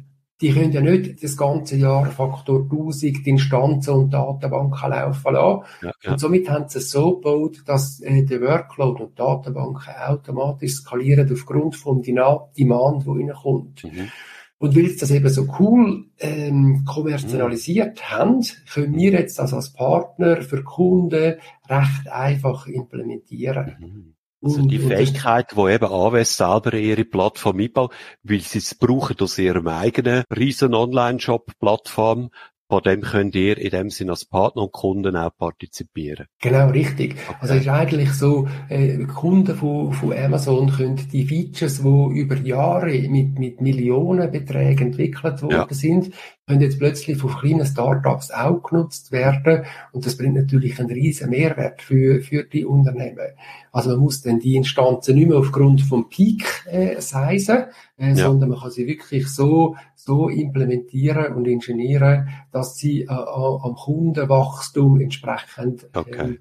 Die können ja nicht das ganze Jahr Faktor 1000 die Instanzen und Datenbanken laufen lassen. Ja, ja. Und somit haben sie es so gebaut, dass äh, der Workload und Datenbanken automatisch skalieren aufgrund vom Demand, der reinkommt. Mhm. Und weil sie das eben so cool ähm, kommerzialisiert mhm. haben, können wir jetzt das als Partner für Kunden recht einfach implementieren. Mhm. Also die Fähigkeit, wo eben AWS selber ihre Plattform einbaut, weil sie es brauchen aus ihrem eigenen riesen Online-Shop-Plattform, von dem könnt ihr in dem Sinne als Partner und Kunden auch partizipieren. Genau, richtig. Okay. Also es ist eigentlich so, äh, Kunden von, von Amazon können die Features, die über Jahre mit, mit Millionenbeträgen entwickelt worden ja. sind, können jetzt plötzlich von kleinen Startups auch genutzt werden und das bringt natürlich einen riesen Mehrwert für, für die Unternehmen. Also man muss dann die Instanzen nicht mehr aufgrund vom Peak äh, sizen, äh, ja. sondern man kann sie wirklich so, so implementieren und ingenieren, dass sie äh, am Kundenwachstum entsprechend okay. äh,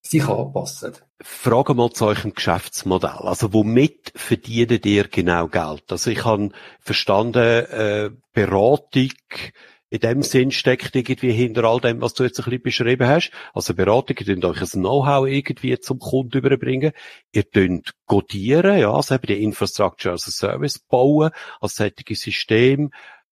sich anpassen. Frage mal zu eurem Geschäftsmodell. Also womit verdient ihr genau Geld? Also ich habe verstanden, äh, Beratung in dem Sinn steckt irgendwie hinter all dem, was du jetzt ein bisschen beschrieben hast. Also Beratung, ihr könnt euch ein Know-how irgendwie zum Kunden überbringen. Ihr könnt codieren, ja, also eben die Infrastructure as a Service bauen, als solche System.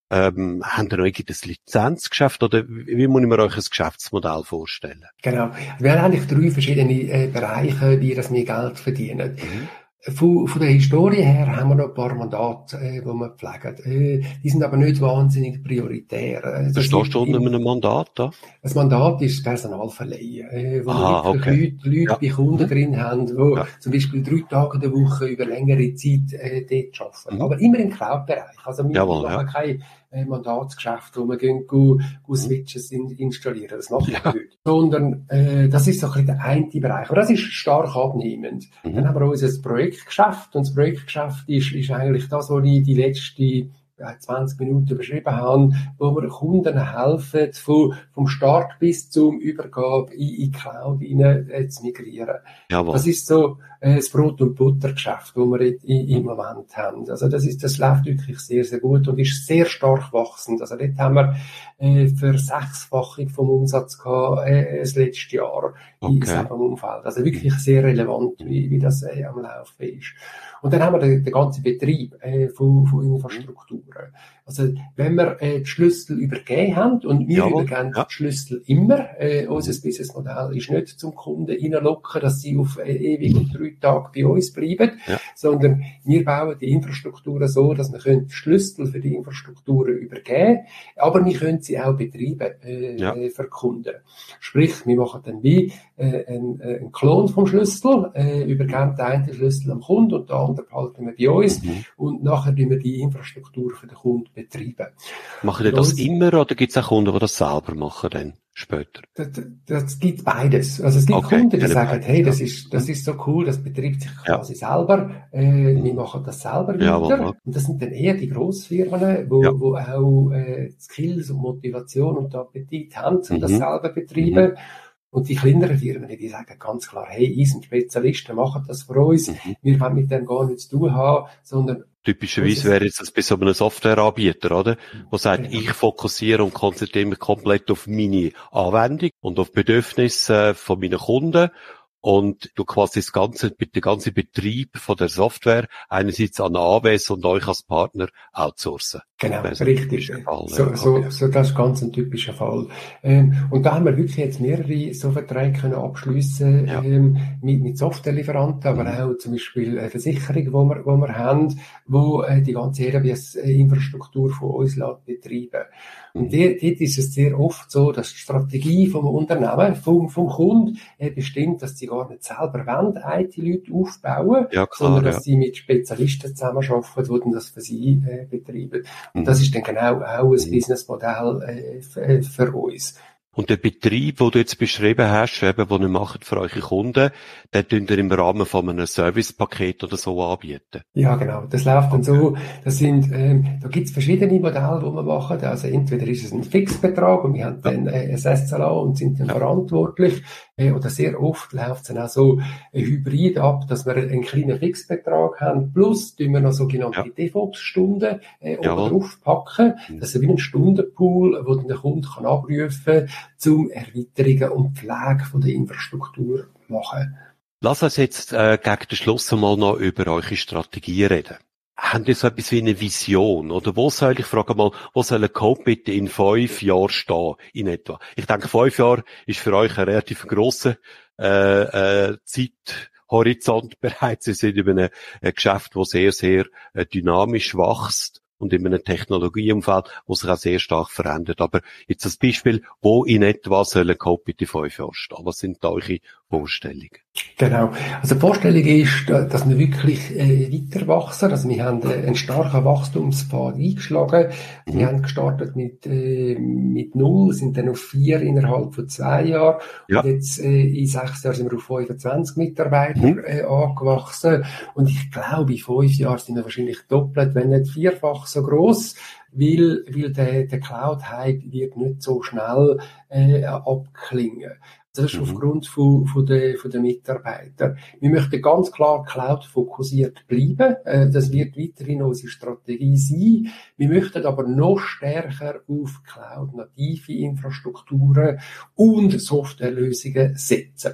Ähm, haben ihr noch irgendwie das Lizenzgeschäft oder wie muss ich mir euch ein Geschäftsmodell vorstellen? Genau. Wir haben eigentlich drei verschiedene äh, Bereiche, wie das wir Geld verdienen. Mhm. Von, von der Historie her haben wir noch ein paar Mandate, äh, die wir pflegen. Äh, die sind aber nicht wahnsinnig prioritär. Äh, das stehst du unter einem Mandat da? Das Mandat ist Personalverleihen, äh, wo ah, wir okay. Leute, Leute ja. bei Kunden mhm. drin haben, die ja. zum Beispiel drei Tage in der Woche über längere Zeit äh, dort arbeiten. Mhm. Aber immer im Cloud-Bereich. Also wir Jawohl, machen ja. keine äh, Mandatsgeschäft, wo man gehen, go, go Switches in, installieren. Das macht ja. nicht. Sondern äh, das ist so ein bisschen der eine Bereich. Aber das ist stark abnehmend. Mhm. Dann haben wir unser Projektgeschäft und das Projektgeschäft ist, ist eigentlich das, was ich die letzte 20 Minuten beschrieben haben, wo wir Kunden helfen, von, vom Start bis zum Übergabe in, in Cloud rein, äh, zu migrieren. Jawohl. Das ist so äh, das Brot- und Buttergeschäft, das wir im Moment haben. Also das ist, das läuft wirklich sehr, sehr gut und ist sehr stark wachsend. Also dort haben wir äh, für Sechsfachung vom Umsatz gehabt, äh, das letzte Jahr okay. in diesem Umfeld. Also wirklich sehr relevant, wie, wie das äh, am Laufen ist. Und dann haben wir den, den ganzen Betrieb äh, von, von Infrastrukturen. Also wenn wir äh, die Schlüssel übergeben haben, und wir Jawohl, übergeben ja. die Schlüssel immer, äh, unser Businessmodell ist nicht zum Kunden reinlocken, dass sie auf äh, ewig und drei Tage bei uns bleiben, ja. sondern wir bauen die Infrastrukturen so, dass wir können Schlüssel für die Infrastrukturen übergeben, aber wir können sie auch betreiben äh, ja. Äh, für Kunden. Sprich, wir machen dann wie äh, einen, äh, einen Klon vom Schlüssel, äh, übergeben den einen Schlüssel am Kunden und den anderen behalten wir bei uns mhm. und nachher tun wir die Infrastruktur für den Kunden betreiben. Machen die das immer oder gibt es auch Kunden, die das selber machen dann? Später. Das, das gibt beides. Also es gibt okay, Kunden, die sagen, hey, das ist, das ist so cool, das betreibt sich ja. quasi selber, äh, wir machen das selber wieder. Ja, und das sind dann eher die Grossfirmen, wo, ja. wo auch äh, Skills und Motivation und Appetit haben, um mhm. das selber betreiben. Mhm. Und die kleineren Firmen, die sagen ganz klar, hey, ihr sind Spezialisten, machen das für uns. Mhm. Wir wollen mit dem gar nichts zu tun haben, sondern Typischerweise wäre jetzt das bei so einem Softwareanbieter, oder? Wo sagt, genau. ich fokussiere und konzentriere mich komplett auf meine Anwendung und auf Bedürfnisse von meinen Kunden und du quasi das ganze, der ganze Betrieb von der Software einerseits an AWS und euch als Partner outsourcen. Genau, richtig. Fall, so, so, so, das ist ganz ein typischer Fall. Ähm, und da haben wir wirklich jetzt mehrere so Verträge können abschliessen ja. ähm, mit, mit Softwarelieferanten, aber mhm. auch zum Beispiel eine Versicherung, wo wir, wo wir haben, wo äh, die ganze AWS-Infrastruktur von uns lässt betreiben. Und mhm. dort, dort ist es sehr oft so, dass die Strategie vom Unternehmen, vom, vom Kunden, äh, bestimmt, dass sie gar nicht selber wollen, IT-Leute aufbauen, ja, klar, sondern dass ja. sie mit Spezialisten zusammenarbeiten, die dann das für sie äh, betreiben. Und das ist dann genau auch ein Businessmodell äh, für uns. Und der Betrieb, den du jetzt beschrieben hast, eben, den ihr macht für eure Kunden, den könnt ihr im Rahmen von einem Servicepaket oder so anbieten? Ja, genau. Das läuft dann so. Das sind, ähm, da gibt's verschiedene Modelle, die wir machen. Also entweder ist es ein Fixbetrag und wir haben dann äh, ein SLA und sind dann ja. verantwortlich. Äh, oder sehr oft läuft es dann auch so ein Hybrid ab, dass wir einen kleinen Fixbetrag haben. Plus tun wir noch sogenannte ja. DevOps-Stunden äh, draufpacken. Mhm. Das ist wie ein Stundenpool, wo dann der Kunde kann abrufen kann zum Erweiterungen und Pflege von der Infrastruktur machen. Lass uns jetzt äh, gegen den Schluss einmal noch über eure Strategie reden. Haben ihr so etwas wie eine Vision? Oder wo soll ich frage mal, wo soll ein Code bitte in fünf Jahren stehen, in etwa? Ich denke, fünf Jahre ist für euch ein relativ grosser äh, äh, Zeithorizont bereits. Sie sind in einem Geschäft, das sehr, sehr äh, dynamisch wächst und in einem Technologieumfeld, wo sich auch sehr stark verändert. Aber jetzt das Beispiel, wo in etwa soll ein Code bitte fünf Jahre stehen? Was sind da eure Vorstellungen? Genau. Also die Vorstellung ist, dass wir wirklich äh, weiter wachsen. Also wir haben äh, einen starken Wachstumspfad eingeschlagen. Mhm. Wir haben gestartet mit, äh, mit null, sind dann auf vier innerhalb von zwei Jahren. Ja. Und jetzt äh, in sechs Jahren sind wir auf 25 Mitarbeiter mhm. äh, angewachsen. Und ich glaube, in fünf Jahren sind wir wahrscheinlich doppelt, wenn nicht vierfach so groß weil, weil der, der Cloud-Hype wird nicht so schnell äh, abklingen. Das ist mhm. aufgrund von, von, der, von der Mitarbeiter. Wir möchten ganz klar Cloud fokussiert bleiben. Äh, das wird weiterhin unsere Strategie sein. Wir möchten aber noch stärker auf Cloud-native Infrastrukturen und Softwarelösungen setzen.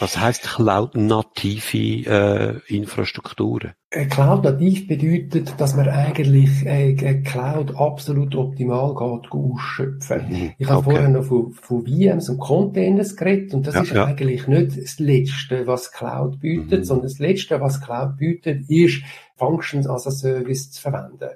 Was heißt Cloud-native äh, Infrastrukturen? Äh, Cloud-nativ bedeutet, dass man eigentlich äh, Cloud absolut optimal geht, ausschöpfen. Mhm. Ich habe okay. vorher noch von, von VMs und Containers geredet und das ja, ist ja. eigentlich nicht das Letzte, was Cloud bietet, mhm. sondern das Letzte, was Cloud bietet, ist Functions as a Service zu verwenden.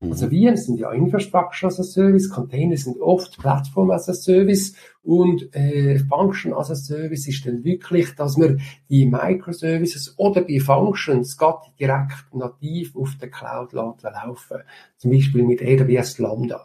Also VMs sind ja Infrastructure as a Service, Container sind oft Plattform as a Service und äh, Function as a Service ist dann wirklich, dass wir die Microservices oder die Functions gerade direkt nativ auf der Cloud laufen. Zum Beispiel mit AWS Lambda.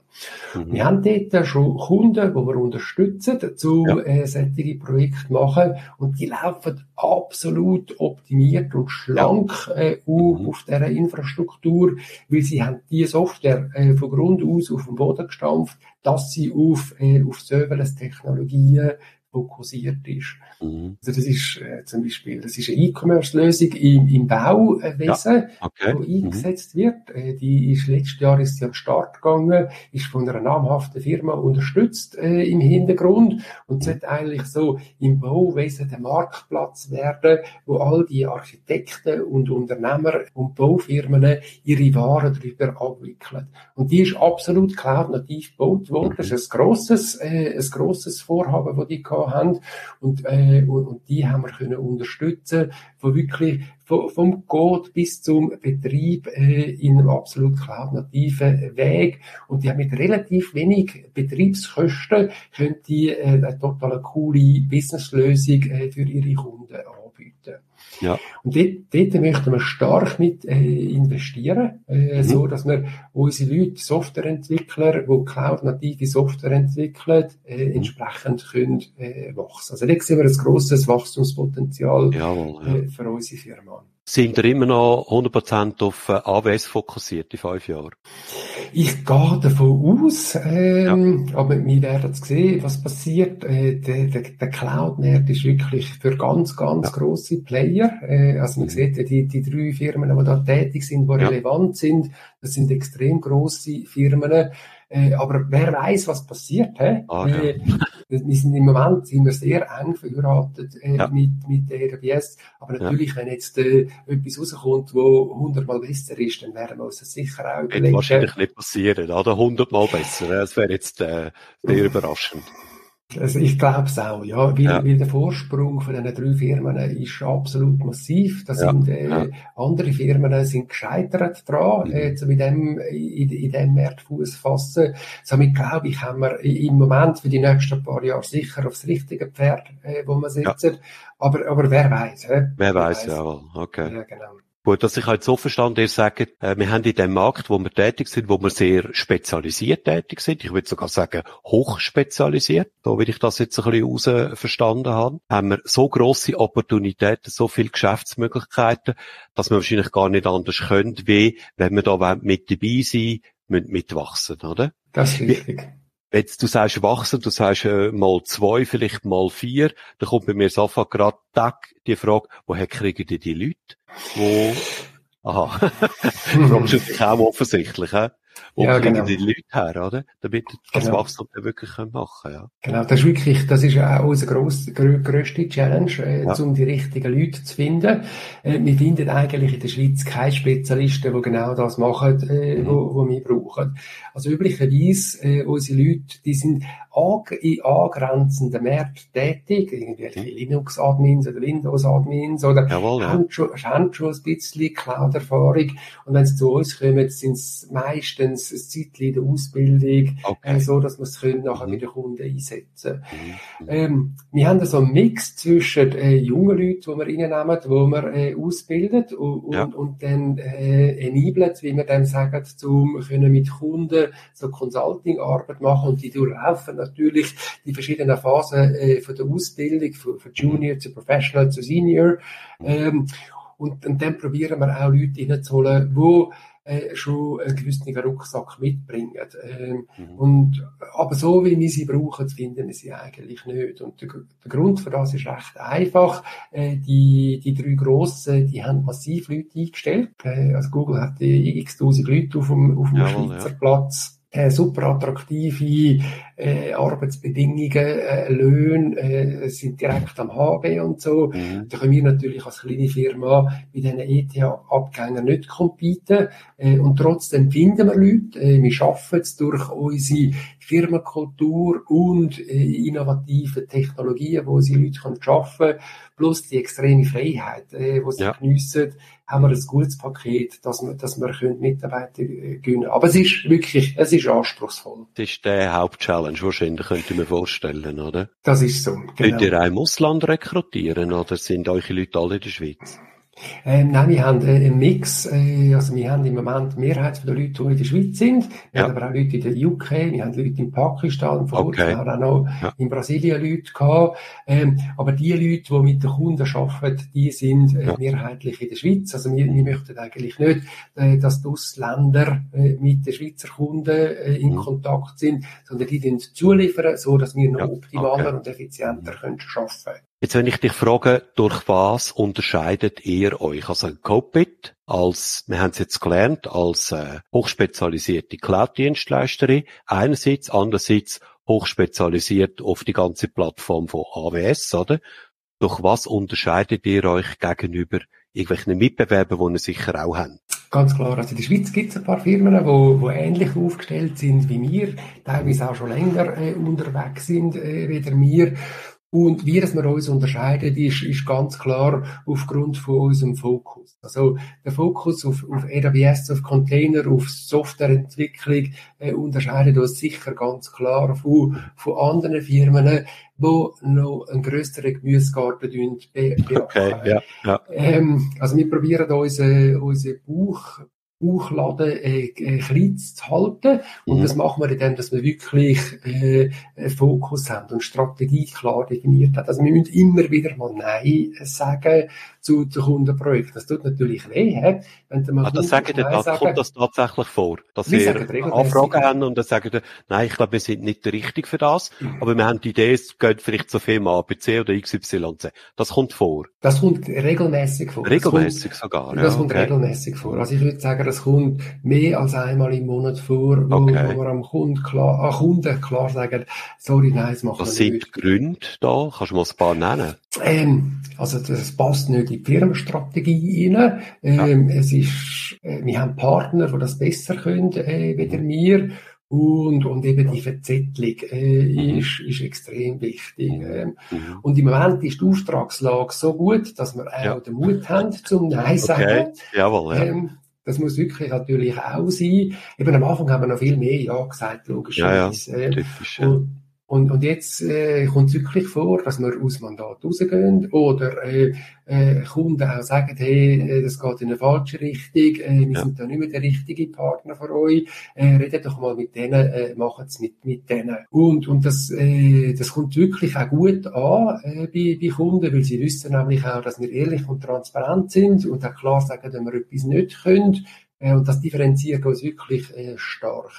Mhm. Wir haben dort schon Kunden, die wir unterstützen, zu ja. äh, solche Projekte machen und die laufen absolut optimiert und schlank äh, auf, mhm. auf dieser Infrastruktur, weil sie haben die Software äh, von Grund aus auf den Boden gestampft, dass sie auf, äh, auf Serverless-Technologien fokussiert ist. Mhm. Also das ist äh, zum Beispiel, das ist eine E-Commerce-Lösung im, im Bauwesen, ja, okay. die eingesetzt mhm. wird. Äh, die ist letztes Jahr ist sie an den Start gegangen, ist von einer namhaften Firma unterstützt äh, im Hintergrund und sollte eigentlich so im Bauwesen der Marktplatz werden, wo all die Architekten und Unternehmer und Baufirmen ihre Waren darüber abwickeln. Und die ist absolut cloud-nativ gebaut worden. Das ist ein grosses, äh, ein grosses Vorhaben, das die haben. Und, äh, und, und die haben wir können unterstützen, von wirklich vom, vom Code bis zum Betrieb äh, in einem absolut cloud-nativen Weg. Und die haben mit relativ wenig Betriebskosten können die äh, eine total coole Businesslösung äh, für ihre Kunden anbieten. Ja. Und dort, dort möchten wir stark mit äh, investieren, äh, mhm. so dass wir unsere Leute, Softwareentwickler, die Cloud-native Software entwickeln, äh, mhm. entsprechend können äh, wachsen. Also da sehen wir ein grosses Wachstumspotenzial Jawohl, ja. äh, für unsere Firma. Sind ihr immer noch 100% auf äh, AWS fokussiert in fünf Jahren? Ich gehe davon aus, ähm, ja. aber wir werden sehen, was passiert. Äh, der, der, der Cloud-Markt ist wirklich für ganz, ganz ja. grosse Player. Äh, also man mhm. sieht, die, die drei Firmen, die da tätig sind, die ja. relevant sind, das sind extrem grosse Firmen. Äh, aber wer weiß, was passiert, hä? Ah, ja. wir sind im Moment sind wir sehr eng verheiratet äh, ja. mit, mit der RBS. Aber natürlich, ja. wenn jetzt äh, etwas rauskommt, wo hundertmal besser ist, dann werden wir uns das sicher auch überlegen. Wird wahrscheinlich nicht passieren, oder? Hundertmal besser. Das wäre jetzt äh, sehr überraschend. Also ich glaube es auch, ja, weil, ja. weil der Vorsprung von diesen drei Firmen ist absolut massiv. Da ja. sind äh, ja. andere Firmen sind gescheitert dran, mhm. äh, mit dem in, in dem Markt Fuß fassen. Somit glaube ich, haben wir im Moment für die nächsten paar Jahre sicher aufs richtige Pferd, äh, wo wir sitzen. Aber aber wer weiß? Wer, wer weiß, ja, okay. Ja, genau. Gut, dass ich halt so verstanden, ihr sagt, äh, wir haben in dem Markt, wo wir tätig sind, wo wir sehr spezialisiert tätig sind, ich würde sogar sagen, hochspezialisiert, da will ich das jetzt ein bisschen raus verstanden haben, haben wir so grosse Opportunitäten, so viele Geschäftsmöglichkeiten, dass wir wahrscheinlich gar nicht anders können, wie wenn wir da mit dabei sein, mitwachsen, oder? Das ist richtig. Jetzt, du sagst wachsen, du sagst äh, mal zwei, vielleicht mal vier, da kommt bei mir sofort gerade die Frage, woher kriegen die die Leute? Wo, aha, dich auch offensichtlich, hä? Wo ja, genau. die Leute her, oder? Damit das genau. Wachstum dann wirklich machen können, ja. Genau, das ist wirklich, das ist auch unsere grosse, grösste Challenge, äh, ja. um die richtigen Leute zu finden. Äh, wir finden eigentlich in der Schweiz keine Spezialisten, die genau das machen, äh, mhm. wo, wo wir brauchen. Also üblicherweise, äh, unsere Leute, die sind in angrenzenden Märkten tätig, irgendwelche mhm. Linux-Admins oder Windows-Admins oder Jawohl, ja. haben, schon, haben schon ein bisschen Cloud-Erfahrung. Und wenn sie zu uns kommen, sind es meistens ein Zeitchen in der Ausbildung, okay. äh, so dass wir es können nachher mhm. bei den Kunden einsetzen mhm. ähm, Wir haben so einen Mix zwischen äh, jungen Leuten, die wir reinnehmen, die wir äh, ausbilden und, ja. und, dann äh, enablen, wie wir dann sagen, um können mit Kunden so Consulting-Arbeit machen und die durchlaufen natürlich die verschiedenen Phasen äh, von der Ausbildung, von, von Junior zu Professional zu Senior. Ähm, und, und dann probieren wir auch Leute reinzuholen, die äh, schon einen gewissen Rucksack mitbringen. Ähm, mhm. und, aber so, wie wir sie brauchen, finden wir sie eigentlich nicht. Und der, der Grund für das ist recht einfach. Äh, die, die drei Grossen, die haben massiv Leute eingestellt. Äh, also Google hat x tausend Leute auf dem, auf dem Jawohl, Schweizer ja. Platz äh, super attraktive äh, Arbeitsbedingungen, äh, Löhne äh, sind direkt am HB und so. Mhm. Da können wir natürlich als kleine Firma bei diesen ETH-Abgängern nicht competen. Äh, und trotzdem finden wir Leute. Äh, wir schaffen es durch unsere Firmenkultur und äh, innovative Technologien, wo sie Leute können schaffen plus die extreme Freiheit, äh, wo sie ja. geniessen, haben wir ein gutes Paket, dass wir, dass wir können Mitarbeiter äh, gewinnen Aber es ist wirklich, es ist anspruchsvoll. Das ist der Hauptchallenge wahrscheinlich, könnte ich mir vorstellen, oder? Das ist so, genau. Könnt ihr auch im Ausland rekrutieren, oder sind eure Leute alle in der Schweiz? Ähm, nein, wir haben äh, einen Mix. Äh, also wir haben im Moment die Mehrheit der Leute, die in der Schweiz sind. Wir ja. haben aber auch Leute in der UK, wir haben Leute in Pakistan, vor okay. haben auch noch ja. in Brasilien Leute gehabt. Ähm, aber die Leute, die mit den Kunden arbeiten, die sind äh, ja. mehrheitlich in der Schweiz. Also wir, wir möchten eigentlich nicht, äh, dass die Ausländer äh, mit den Schweizer Kunden äh, in mhm. Kontakt sind, sondern die den zuliefern, so dass wir noch optimaler okay. und effizienter mhm. können arbeiten Jetzt, wenn ich dich frage, durch was unterscheidet ihr euch? Also Copit als, wir haben es jetzt gelernt, als äh, hochspezialisierte Cloud-Dienstleisterin einerseits, andererseits hochspezialisiert auf die ganze Plattform von AWS, oder? Durch was unterscheidet ihr euch gegenüber irgendwelchen Mitbewerbern, die ihr sicher auch habt? Ganz klar. Also in der Schweiz gibt es ein paar Firmen, wo, wo ähnlich aufgestellt sind wie wir, teilweise auch schon länger äh, unterwegs sind äh, wie wir. Und wie das wir uns unterscheiden, ist, ist ganz klar aufgrund von unserem Fokus. Also der Fokus auf, auf AWS, auf Container, auf Softwareentwicklung äh, unterscheidet uns sicher ganz klar von, von anderen Firmen, die noch einen grösseren Gemüsegarten beachten. Okay, ja, ja. Ähm, also wir probieren unseren, unseren Bauch, Bauchladen äh, äh, klein zu halten. Und mhm. das machen wir indem, dass wir wirklich äh, Fokus haben und Strategie klar definiert haben. Also wir müssen immer wieder mal Nein sagen zu, zu Kundenprojekten. Das tut natürlich weh, he? wenn du mal ah, das sagen da, sagen, kommt das tatsächlich vor, dass wir, Anfragen haben und dann sagen, wir, nein, ich glaube, wir sind nicht der Richtige für das, mhm. aber wir haben die Idee, es geht vielleicht zur Firma A, B, C oder X, Y, Z. Das kommt vor. Das kommt regelmäßig vor. Regelmäßig sogar, ja. Das kommt okay. regelmäßig vor. Also ich würde sagen, das kommt mehr als einmal im Monat vor, wo, okay. wo wir am Kunden klar, Kunden klar sagen, sorry, nein, das machen Was wir nicht. Was sind Gründe da? Kannst du mal ein paar nennen? Ähm, also das passt nicht in die Firmenstrategie rein. Ähm, ja. Es ist, äh, wir haben Partner, die das besser können, äh, wie mhm. wir. Und, und eben die Verzettlung äh, mhm. ist, ist extrem wichtig. Mhm. Ähm, mhm. Und im Moment ist die Auftragslage so gut, dass wir auch ja. den Mut haben zum Nein sagen. Okay. Jawohl, ja. Ähm, das muss wirklich natürlich auch sein. Eben am Anfang haben wir noch viel mehr Ja gesagt, logischerweise. Ja, ja. Und, und, und jetzt äh, kommt es wirklich vor, dass wir aus Mandat rausgehen oder äh, äh, Kunden auch sagen, hey, äh, das geht in eine falsche Richtung, äh, wir ja. sind da nicht mehr der richtige Partner für euch, äh, redet doch mal mit denen, äh, macht es mit, mit denen. Und, und das, äh, das kommt wirklich auch gut an äh, bei, bei Kunden, weil sie wissen nämlich auch, dass wir ehrlich und transparent sind und auch klar sagen, wenn wir etwas nicht können, und das differenziert uns wirklich äh, stark.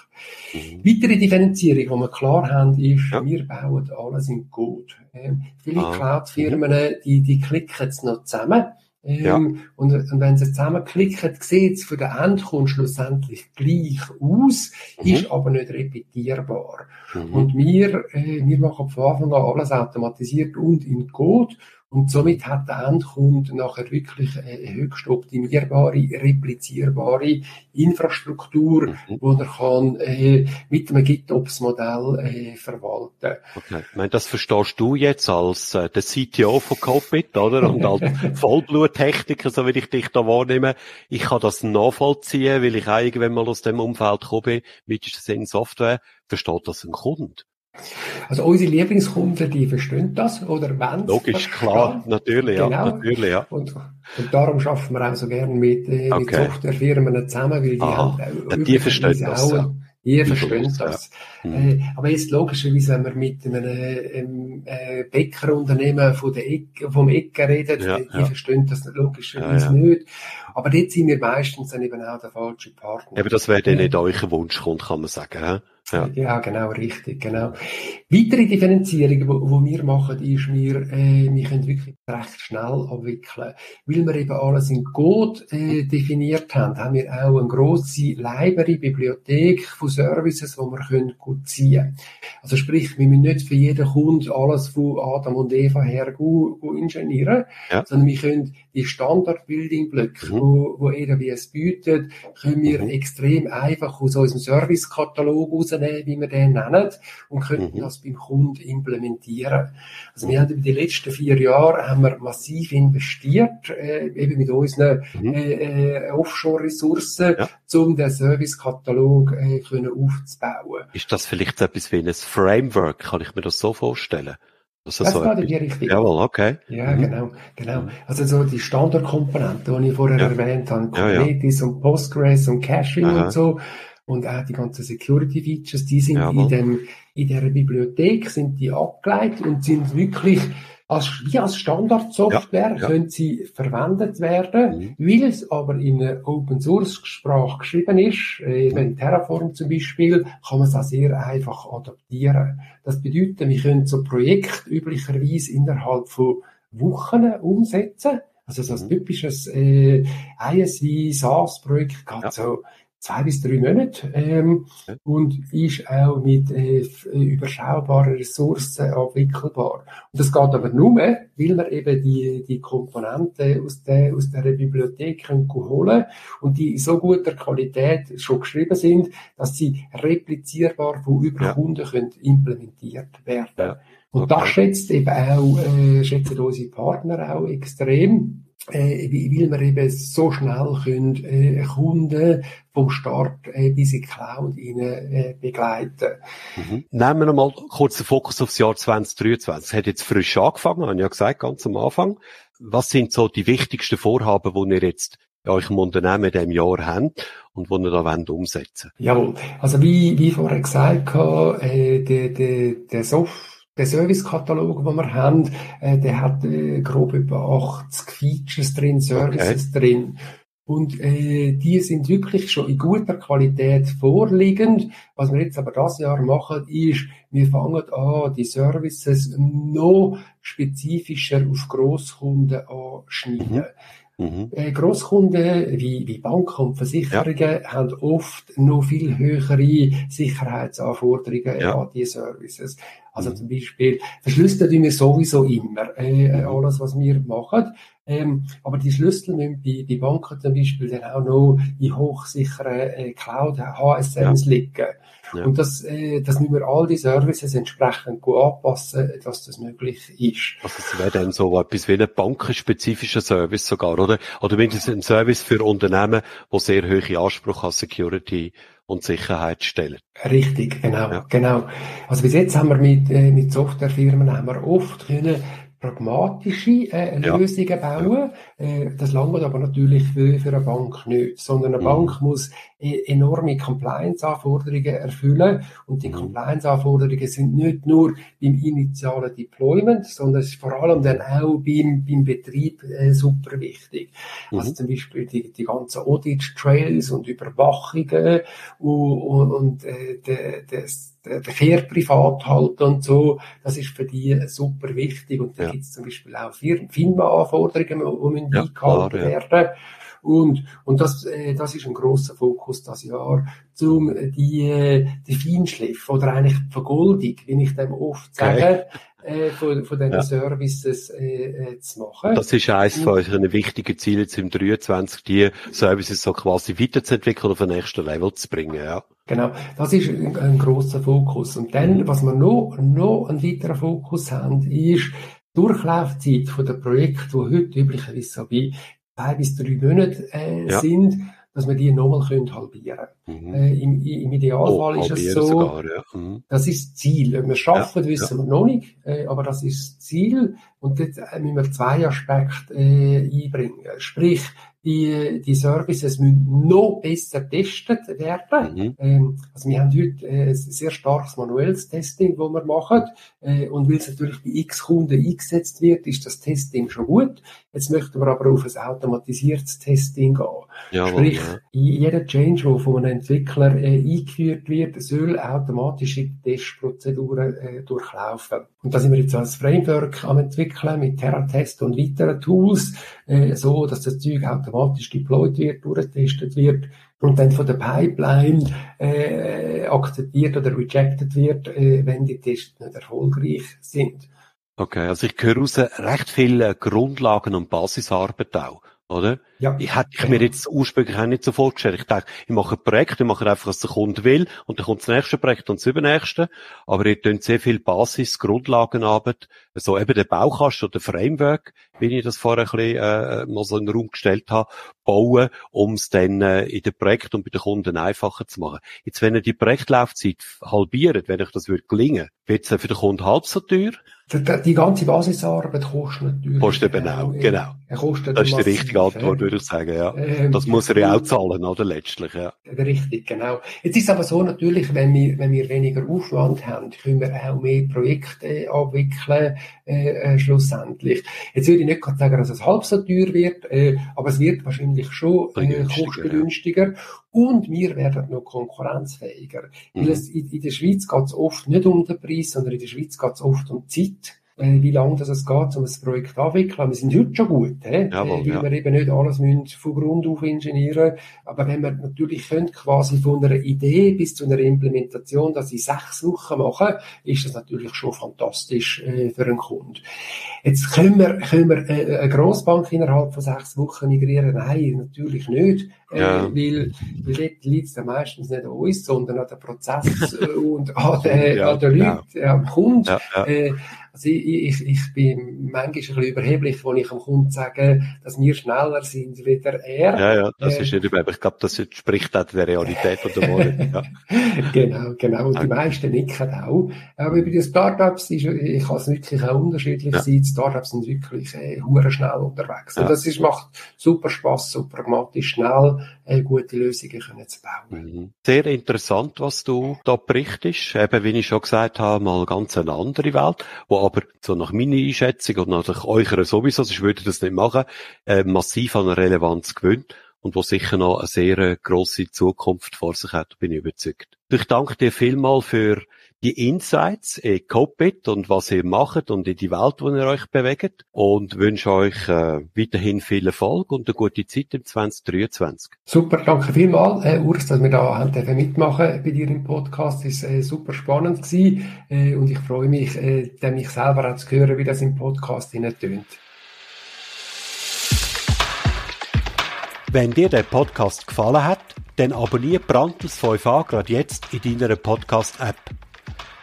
Mhm. Weitere Differenzierung, die wir klar haben, ist, ja. wir bauen alles in Code. Ähm, viele ah. Cloud-Firmen, mhm. die, die klicken es noch zusammen. Ähm, ja. und, und wenn sie zusammenklicken, sieht es für den Endkunden schlussendlich gleich aus, mhm. ist aber nicht repetierbar. Mhm. Und wir, äh, wir machen von Anfang an alles automatisiert und in Code. Und somit hat der Endkunde nachher wirklich eine höchst optimierbare, replizierbare Infrastruktur, mhm. wo er kann äh, mit einem GitOps-Modell äh, verwalten. Okay. Ich meine, das verstehst du jetzt als äh, der CTO von Copit, oder? Und als Vollbluttechniker, so wie ich dich da wahrnehme. Ich kann das nachvollziehen, weil ich auch irgendwann mal aus dem Umfeld bin, mit in Software. Versteht das ein Kunde? Also unsere Lieblingskunden, die verstehen das oder wenn Logisch, klar, natürlich, genau. ja, natürlich, ja. Und, und darum schaffen wir auch so gerne mit, äh, okay. mit Softwarefirmen zusammen, weil die Aha. haben ja, die verstehen das, auch, ja. Ihr versteht das. Ja. Mhm. Äh, aber jetzt logischerweise, wenn wir mit einem ähm, äh, Bäckerunternehmen von der Ecke, vom Ecken reden, ja, die ja. verstehen das logischerweise nicht. Aber dort sind wir meistens dann eben auch der falsche Partner. Aber das wäre dann nicht euer Wunschkunde, kann man sagen. He? Ja. ja, genau, richtig, genau. Weitere Differenzierung, wo, wo wir machen, ist, wir, äh, wir können wirklich recht schnell abwickeln. Weil wir eben alles in Code äh, definiert haben, haben wir auch eine grosse Library, Bibliothek von Services, die wir können gut ziehen Also sprich, wir müssen nicht für jeden Kunden alles von Adam und Eva her gut, gut ingenieren, ja. sondern wir können die Standard-Building-Blöcke, mhm. wo, wo AWS bietet, können wir mhm. extrem einfach aus unserem Service-Katalog rausnehmen, wie wir den nennen, und können mhm. das beim Kunden implementieren. Also wir haben über die letzten vier Jahre haben wir massiv investiert, äh, eben mit unseren mhm. äh, äh, Offshore-Ressourcen, ja. um den Service-Katalog äh, aufzubauen. Ist das vielleicht etwas wie ein Framework? Kann ich mir das so vorstellen? Das, das so war die Richtung. Jawohl, okay. Ja, mhm. genau, genau. Also so die Standardkomponenten, die ich vorher ja. erwähnt habe, Kubernetes ja, ja. und Postgres und Caching Aha. und so, und auch die ganzen Security Features, die sind Jawohl. in dem, in der Bibliothek, sind die abgeleitet und sind wirklich als, wie als Standardsoftware ja, ja. können sie verwendet werden, mhm. weil es aber in einer Open Source Sprache geschrieben ist, äh, wenn Terraform zum Beispiel, kann man es auch sehr einfach adaptieren. Das bedeutet, wir können so Projekt üblicherweise innerhalb von Wochen umsetzen. Also so ein mhm. typisches äh, ISV SaaS-Projekt geht ja. so zwei bis drei Monate ähm, ja. und ist auch mit äh, überschaubaren Ressourcen abwickelbar. Und das geht aber nur, weil wir eben die, die Komponenten aus der, aus der Bibliothek können holen und die in so guter Qualität schon geschrieben sind, dass sie replizierbar von über ja. Kunden können implementiert werden. Ja. Und okay. das schätzt eben auch, äh, schätzen unsere Partner auch extrem äh, weil wir eben so schnell können, äh, Kunden vom Start äh, bis in die Cloud rein, äh, begleiten. Mhm. Nehmen wir mal kurz den Fokus aufs Jahr 2023. Es hat jetzt frisch angefangen, habe ich ja gesagt, ganz am Anfang. Was sind so die wichtigsten Vorhaben, die ihr jetzt in eurem Unternehmen in diesem Jahr habt und die ihr da wollt umsetzen Jawohl. Also wie, wie vorher gesagt, äh, der, der, der Soft der Servicekatalog, den wir haben, äh, der hat äh, grob über 80 Features drin, Services okay. drin. Und äh, die sind wirklich schon in guter Qualität vorliegend. Was wir jetzt aber das Jahr machen, ist, wir fangen an, die Services noch spezifischer auf Grosskunden anschneiden. Mhm. Äh, Grosskunden wie, wie Banken und Versicherungen ja. haben oft noch viel höhere Sicherheitsanforderungen ja. an die Services. Also mhm. zum Beispiel verschlüsseln wir sowieso immer äh, mhm. alles, was wir machen. Ähm, aber die Schlüssel müssen bei, bei Banken zum Beispiel dann auch noch in hochsicheren äh, Cloud HSMs ja. liegen. Ja. Und das, äh, das müssen wir all die Services entsprechend gut anpassen, dass das möglich ist. Also es wäre dann so etwas wie ein bankenspezifischer Service sogar, oder? Oder mindestens ein Service für Unternehmen, wo sehr hohe Ansprüche an Security und Sicherheit stellen. Richtig, genau, ja. genau. Also bis jetzt haben wir mit, äh, mit Softwarefirmen haben wir oft können pragmatische äh, Lösungen bauen. Äh, das langt aber natürlich für, für eine Bank nicht, sondern eine mhm. Bank muss enorme Compliance-Anforderungen erfüllen und die mhm. Compliance-Anforderungen sind nicht nur beim initialen Deployment, sondern es ist vor allem dann auch beim, beim Betrieb äh, super wichtig. Mhm. Also zum Beispiel die, die ganzen Audit-Trails und Überwachungen und, und, und äh, de, das der Verkehr privat halten und so, das ist für die super wichtig. Und da ja. gibt es zum Beispiel auch FINMA-Anforderungen, die müssen ja, eingehalten klar, werden. Und, und das, äh, das ist ein großer Fokus das Jahr, um die, äh, die Feinschliff oder eigentlich die Vergoldung, wie ich dem oft sage, okay. äh, von, von diesen ja. Services äh, äh, zu machen. Das ist eines von euren wichtigen Zielen zum 23, die Services so quasi weiterzuentwickeln, auf ein nächsten Level zu bringen, ja. Genau, das ist ein, ein grosser Fokus. Und dann, was wir noch, noch einen weiteren Fokus haben, ist, Durchlaufzeit von der Projekte, die heute üblicherweise so bei zwei bis drei Monate äh, ja. sind, dass wir die nochmal können halbieren mhm. äh, im, Im Idealfall oh, ist es so, sogar, ja. mhm. das ist das Ziel. Ob wir schaffen, ja, wissen wir noch nicht, äh, aber das ist das Ziel. Und dort äh, müssen wir zwei Aspekte äh, einbringen. Sprich, die, die Services müssen noch besser getestet werden. Mhm. Ähm, also wir haben heute äh, ein sehr starkes manuelles Testing, das wir machen. Äh, und weil es natürlich bei x Kunden eingesetzt wird, ist das Testing schon gut. Jetzt möchten wir aber auf ein automatisiertes Testing gehen. Jawohl, Sprich, ja. jeder Change, der von einem Entwickler äh, eingeführt wird, soll automatische Testprozeduren äh, durchlaufen. Und da sind wir jetzt als Framework am entwickeln mit TerraTest und weiteren Tools, äh, so dass das Zeug automatisch deployed wird, durchgetestet wird und dann von der Pipeline äh, akzeptiert oder rejected wird, äh, wenn die Tests nicht erfolgreich sind. Okay, also ich höre raus recht viele Grundlagen und Basisarbeit auch oder? Ja. Ich hätte ich mir jetzt ursprünglich auch nicht so vorgestellt. Ich dachte, ich mache ein Projekt, ich mache einfach, was der Kunde will, und dann kommt das nächste Projekt und das übernächste. Aber ihr tut sehr viel Basis, Grundlagenarbeit, so eben der Baukasten oder Framework, wie ich das vorher ein bisschen, äh, mal so in den Raum gestellt habe, bauen, um es dann äh, in den Projekt und bei den Kunden einfacher zu machen. Jetzt, wenn ihr die Projektlaufzeit halbiert, wenn euch das würde gelingen, wird es für den Kunden halb so teuer? Die ganze Basisarbeit kostet natürlich. Kostet eben auch, genau. Er kostet das ist die richtige Antwort, würde ich sagen, ja. Ähm, das muss er ja auch zahlen, oder, letztlich, ja. Richtig, genau. Jetzt ist aber so, natürlich, wenn wir, wenn wir weniger Aufwand haben, können wir auch mehr Projekte abwickeln, äh, äh, schlussendlich. Jetzt würde ich nicht gerade sagen, dass es halb so teuer wird, äh, aber es wird wahrscheinlich schon äh, kostengünstiger. Ja. Und wir werden noch konkurrenzfähiger. Mhm. Weil es, in, in der Schweiz geht es oft nicht um den Preis, sondern in der Schweiz geht es oft um die Zeit wie lange das es geht, um ein Projekt abwickeln. Wir sind heute schon gut, he? Jawohl, äh, weil ja. wir eben nicht alles müssen von Grund auf ingenieren Aber wenn wir natürlich können, quasi von einer Idee bis zu einer Implementation, dass ich sechs Wochen mache, ist das natürlich schon fantastisch äh, für einen Kunden. Jetzt können wir, können wir äh, eine Grossbank innerhalb von sechs Wochen migrieren? Nein, natürlich nicht. Äh, ja. weil, weil dort liegt es meistens nicht an uns, sondern an dem Prozess und an den, ja, an den Leuten, ja. am Kunden. Ja, ja. Äh, also ich, ich, ich bin manchmal ein bisschen überheblich, wenn ich am Kunden sage, dass wir schneller sind wie der er. Ja, ja, das äh, ist nicht überheblich. Ich glaube, das entspricht auch der Realität von der Morgen. Ja. genau, genau. Und die meisten nicken auch. Aber bei den Startups ist, ich kann es wirklich auch unterschiedlich ja. sein. Die Startups sind wirklich äh, schnell unterwegs. Und das ist, macht super Spaß, so pragmatisch, schnell äh, gute Lösungen können zu bauen. Mhm. Sehr interessant, was du da berichtest. Eben, wie ich schon gesagt habe, mal ganz eine andere Welt, wo aber so nach meiner Einschätzung und nach eurer sowieso, sonst würde ich das nicht machen, äh, massiv an Relevanz gewinnt und wo sicher noch eine sehr grosse Zukunft vor sich hat, bin ich überzeugt. Ich danke dir vielmal für die Insights in Copit und was ihr macht und in die Welt, wo ihr euch bewegt und wünsche euch äh, weiterhin viel Erfolg und eine gute Zeit im 2023. Super, danke vielmals, äh, Urs, dass wir da haben dürfen mitmachen bei dir im Podcast. Ist äh, super spannend gewesen äh, und ich freue mich, äh, mich selber auch zu hören, wie das im Podcast tönt. Wenn dir der Podcast gefallen hat, dann abonniere Brandtels 5a gerade jetzt in deiner Podcast-App.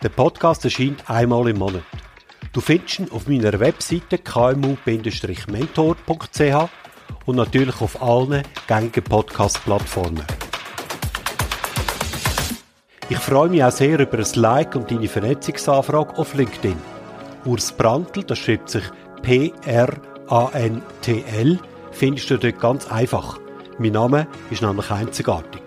Der Podcast erscheint einmal im Monat. Du findest ihn auf meiner Webseite kmu-mentor.ch und natürlich auf allen gängigen Podcast-Plattformen. Ich freue mich auch sehr über ein Like und deine Vernetzungsanfrage auf LinkedIn. Urs Brandl, das schreibt sich P-R-A-N-T-L, findest du dort ganz einfach. Mein Name ist nämlich einzigartig.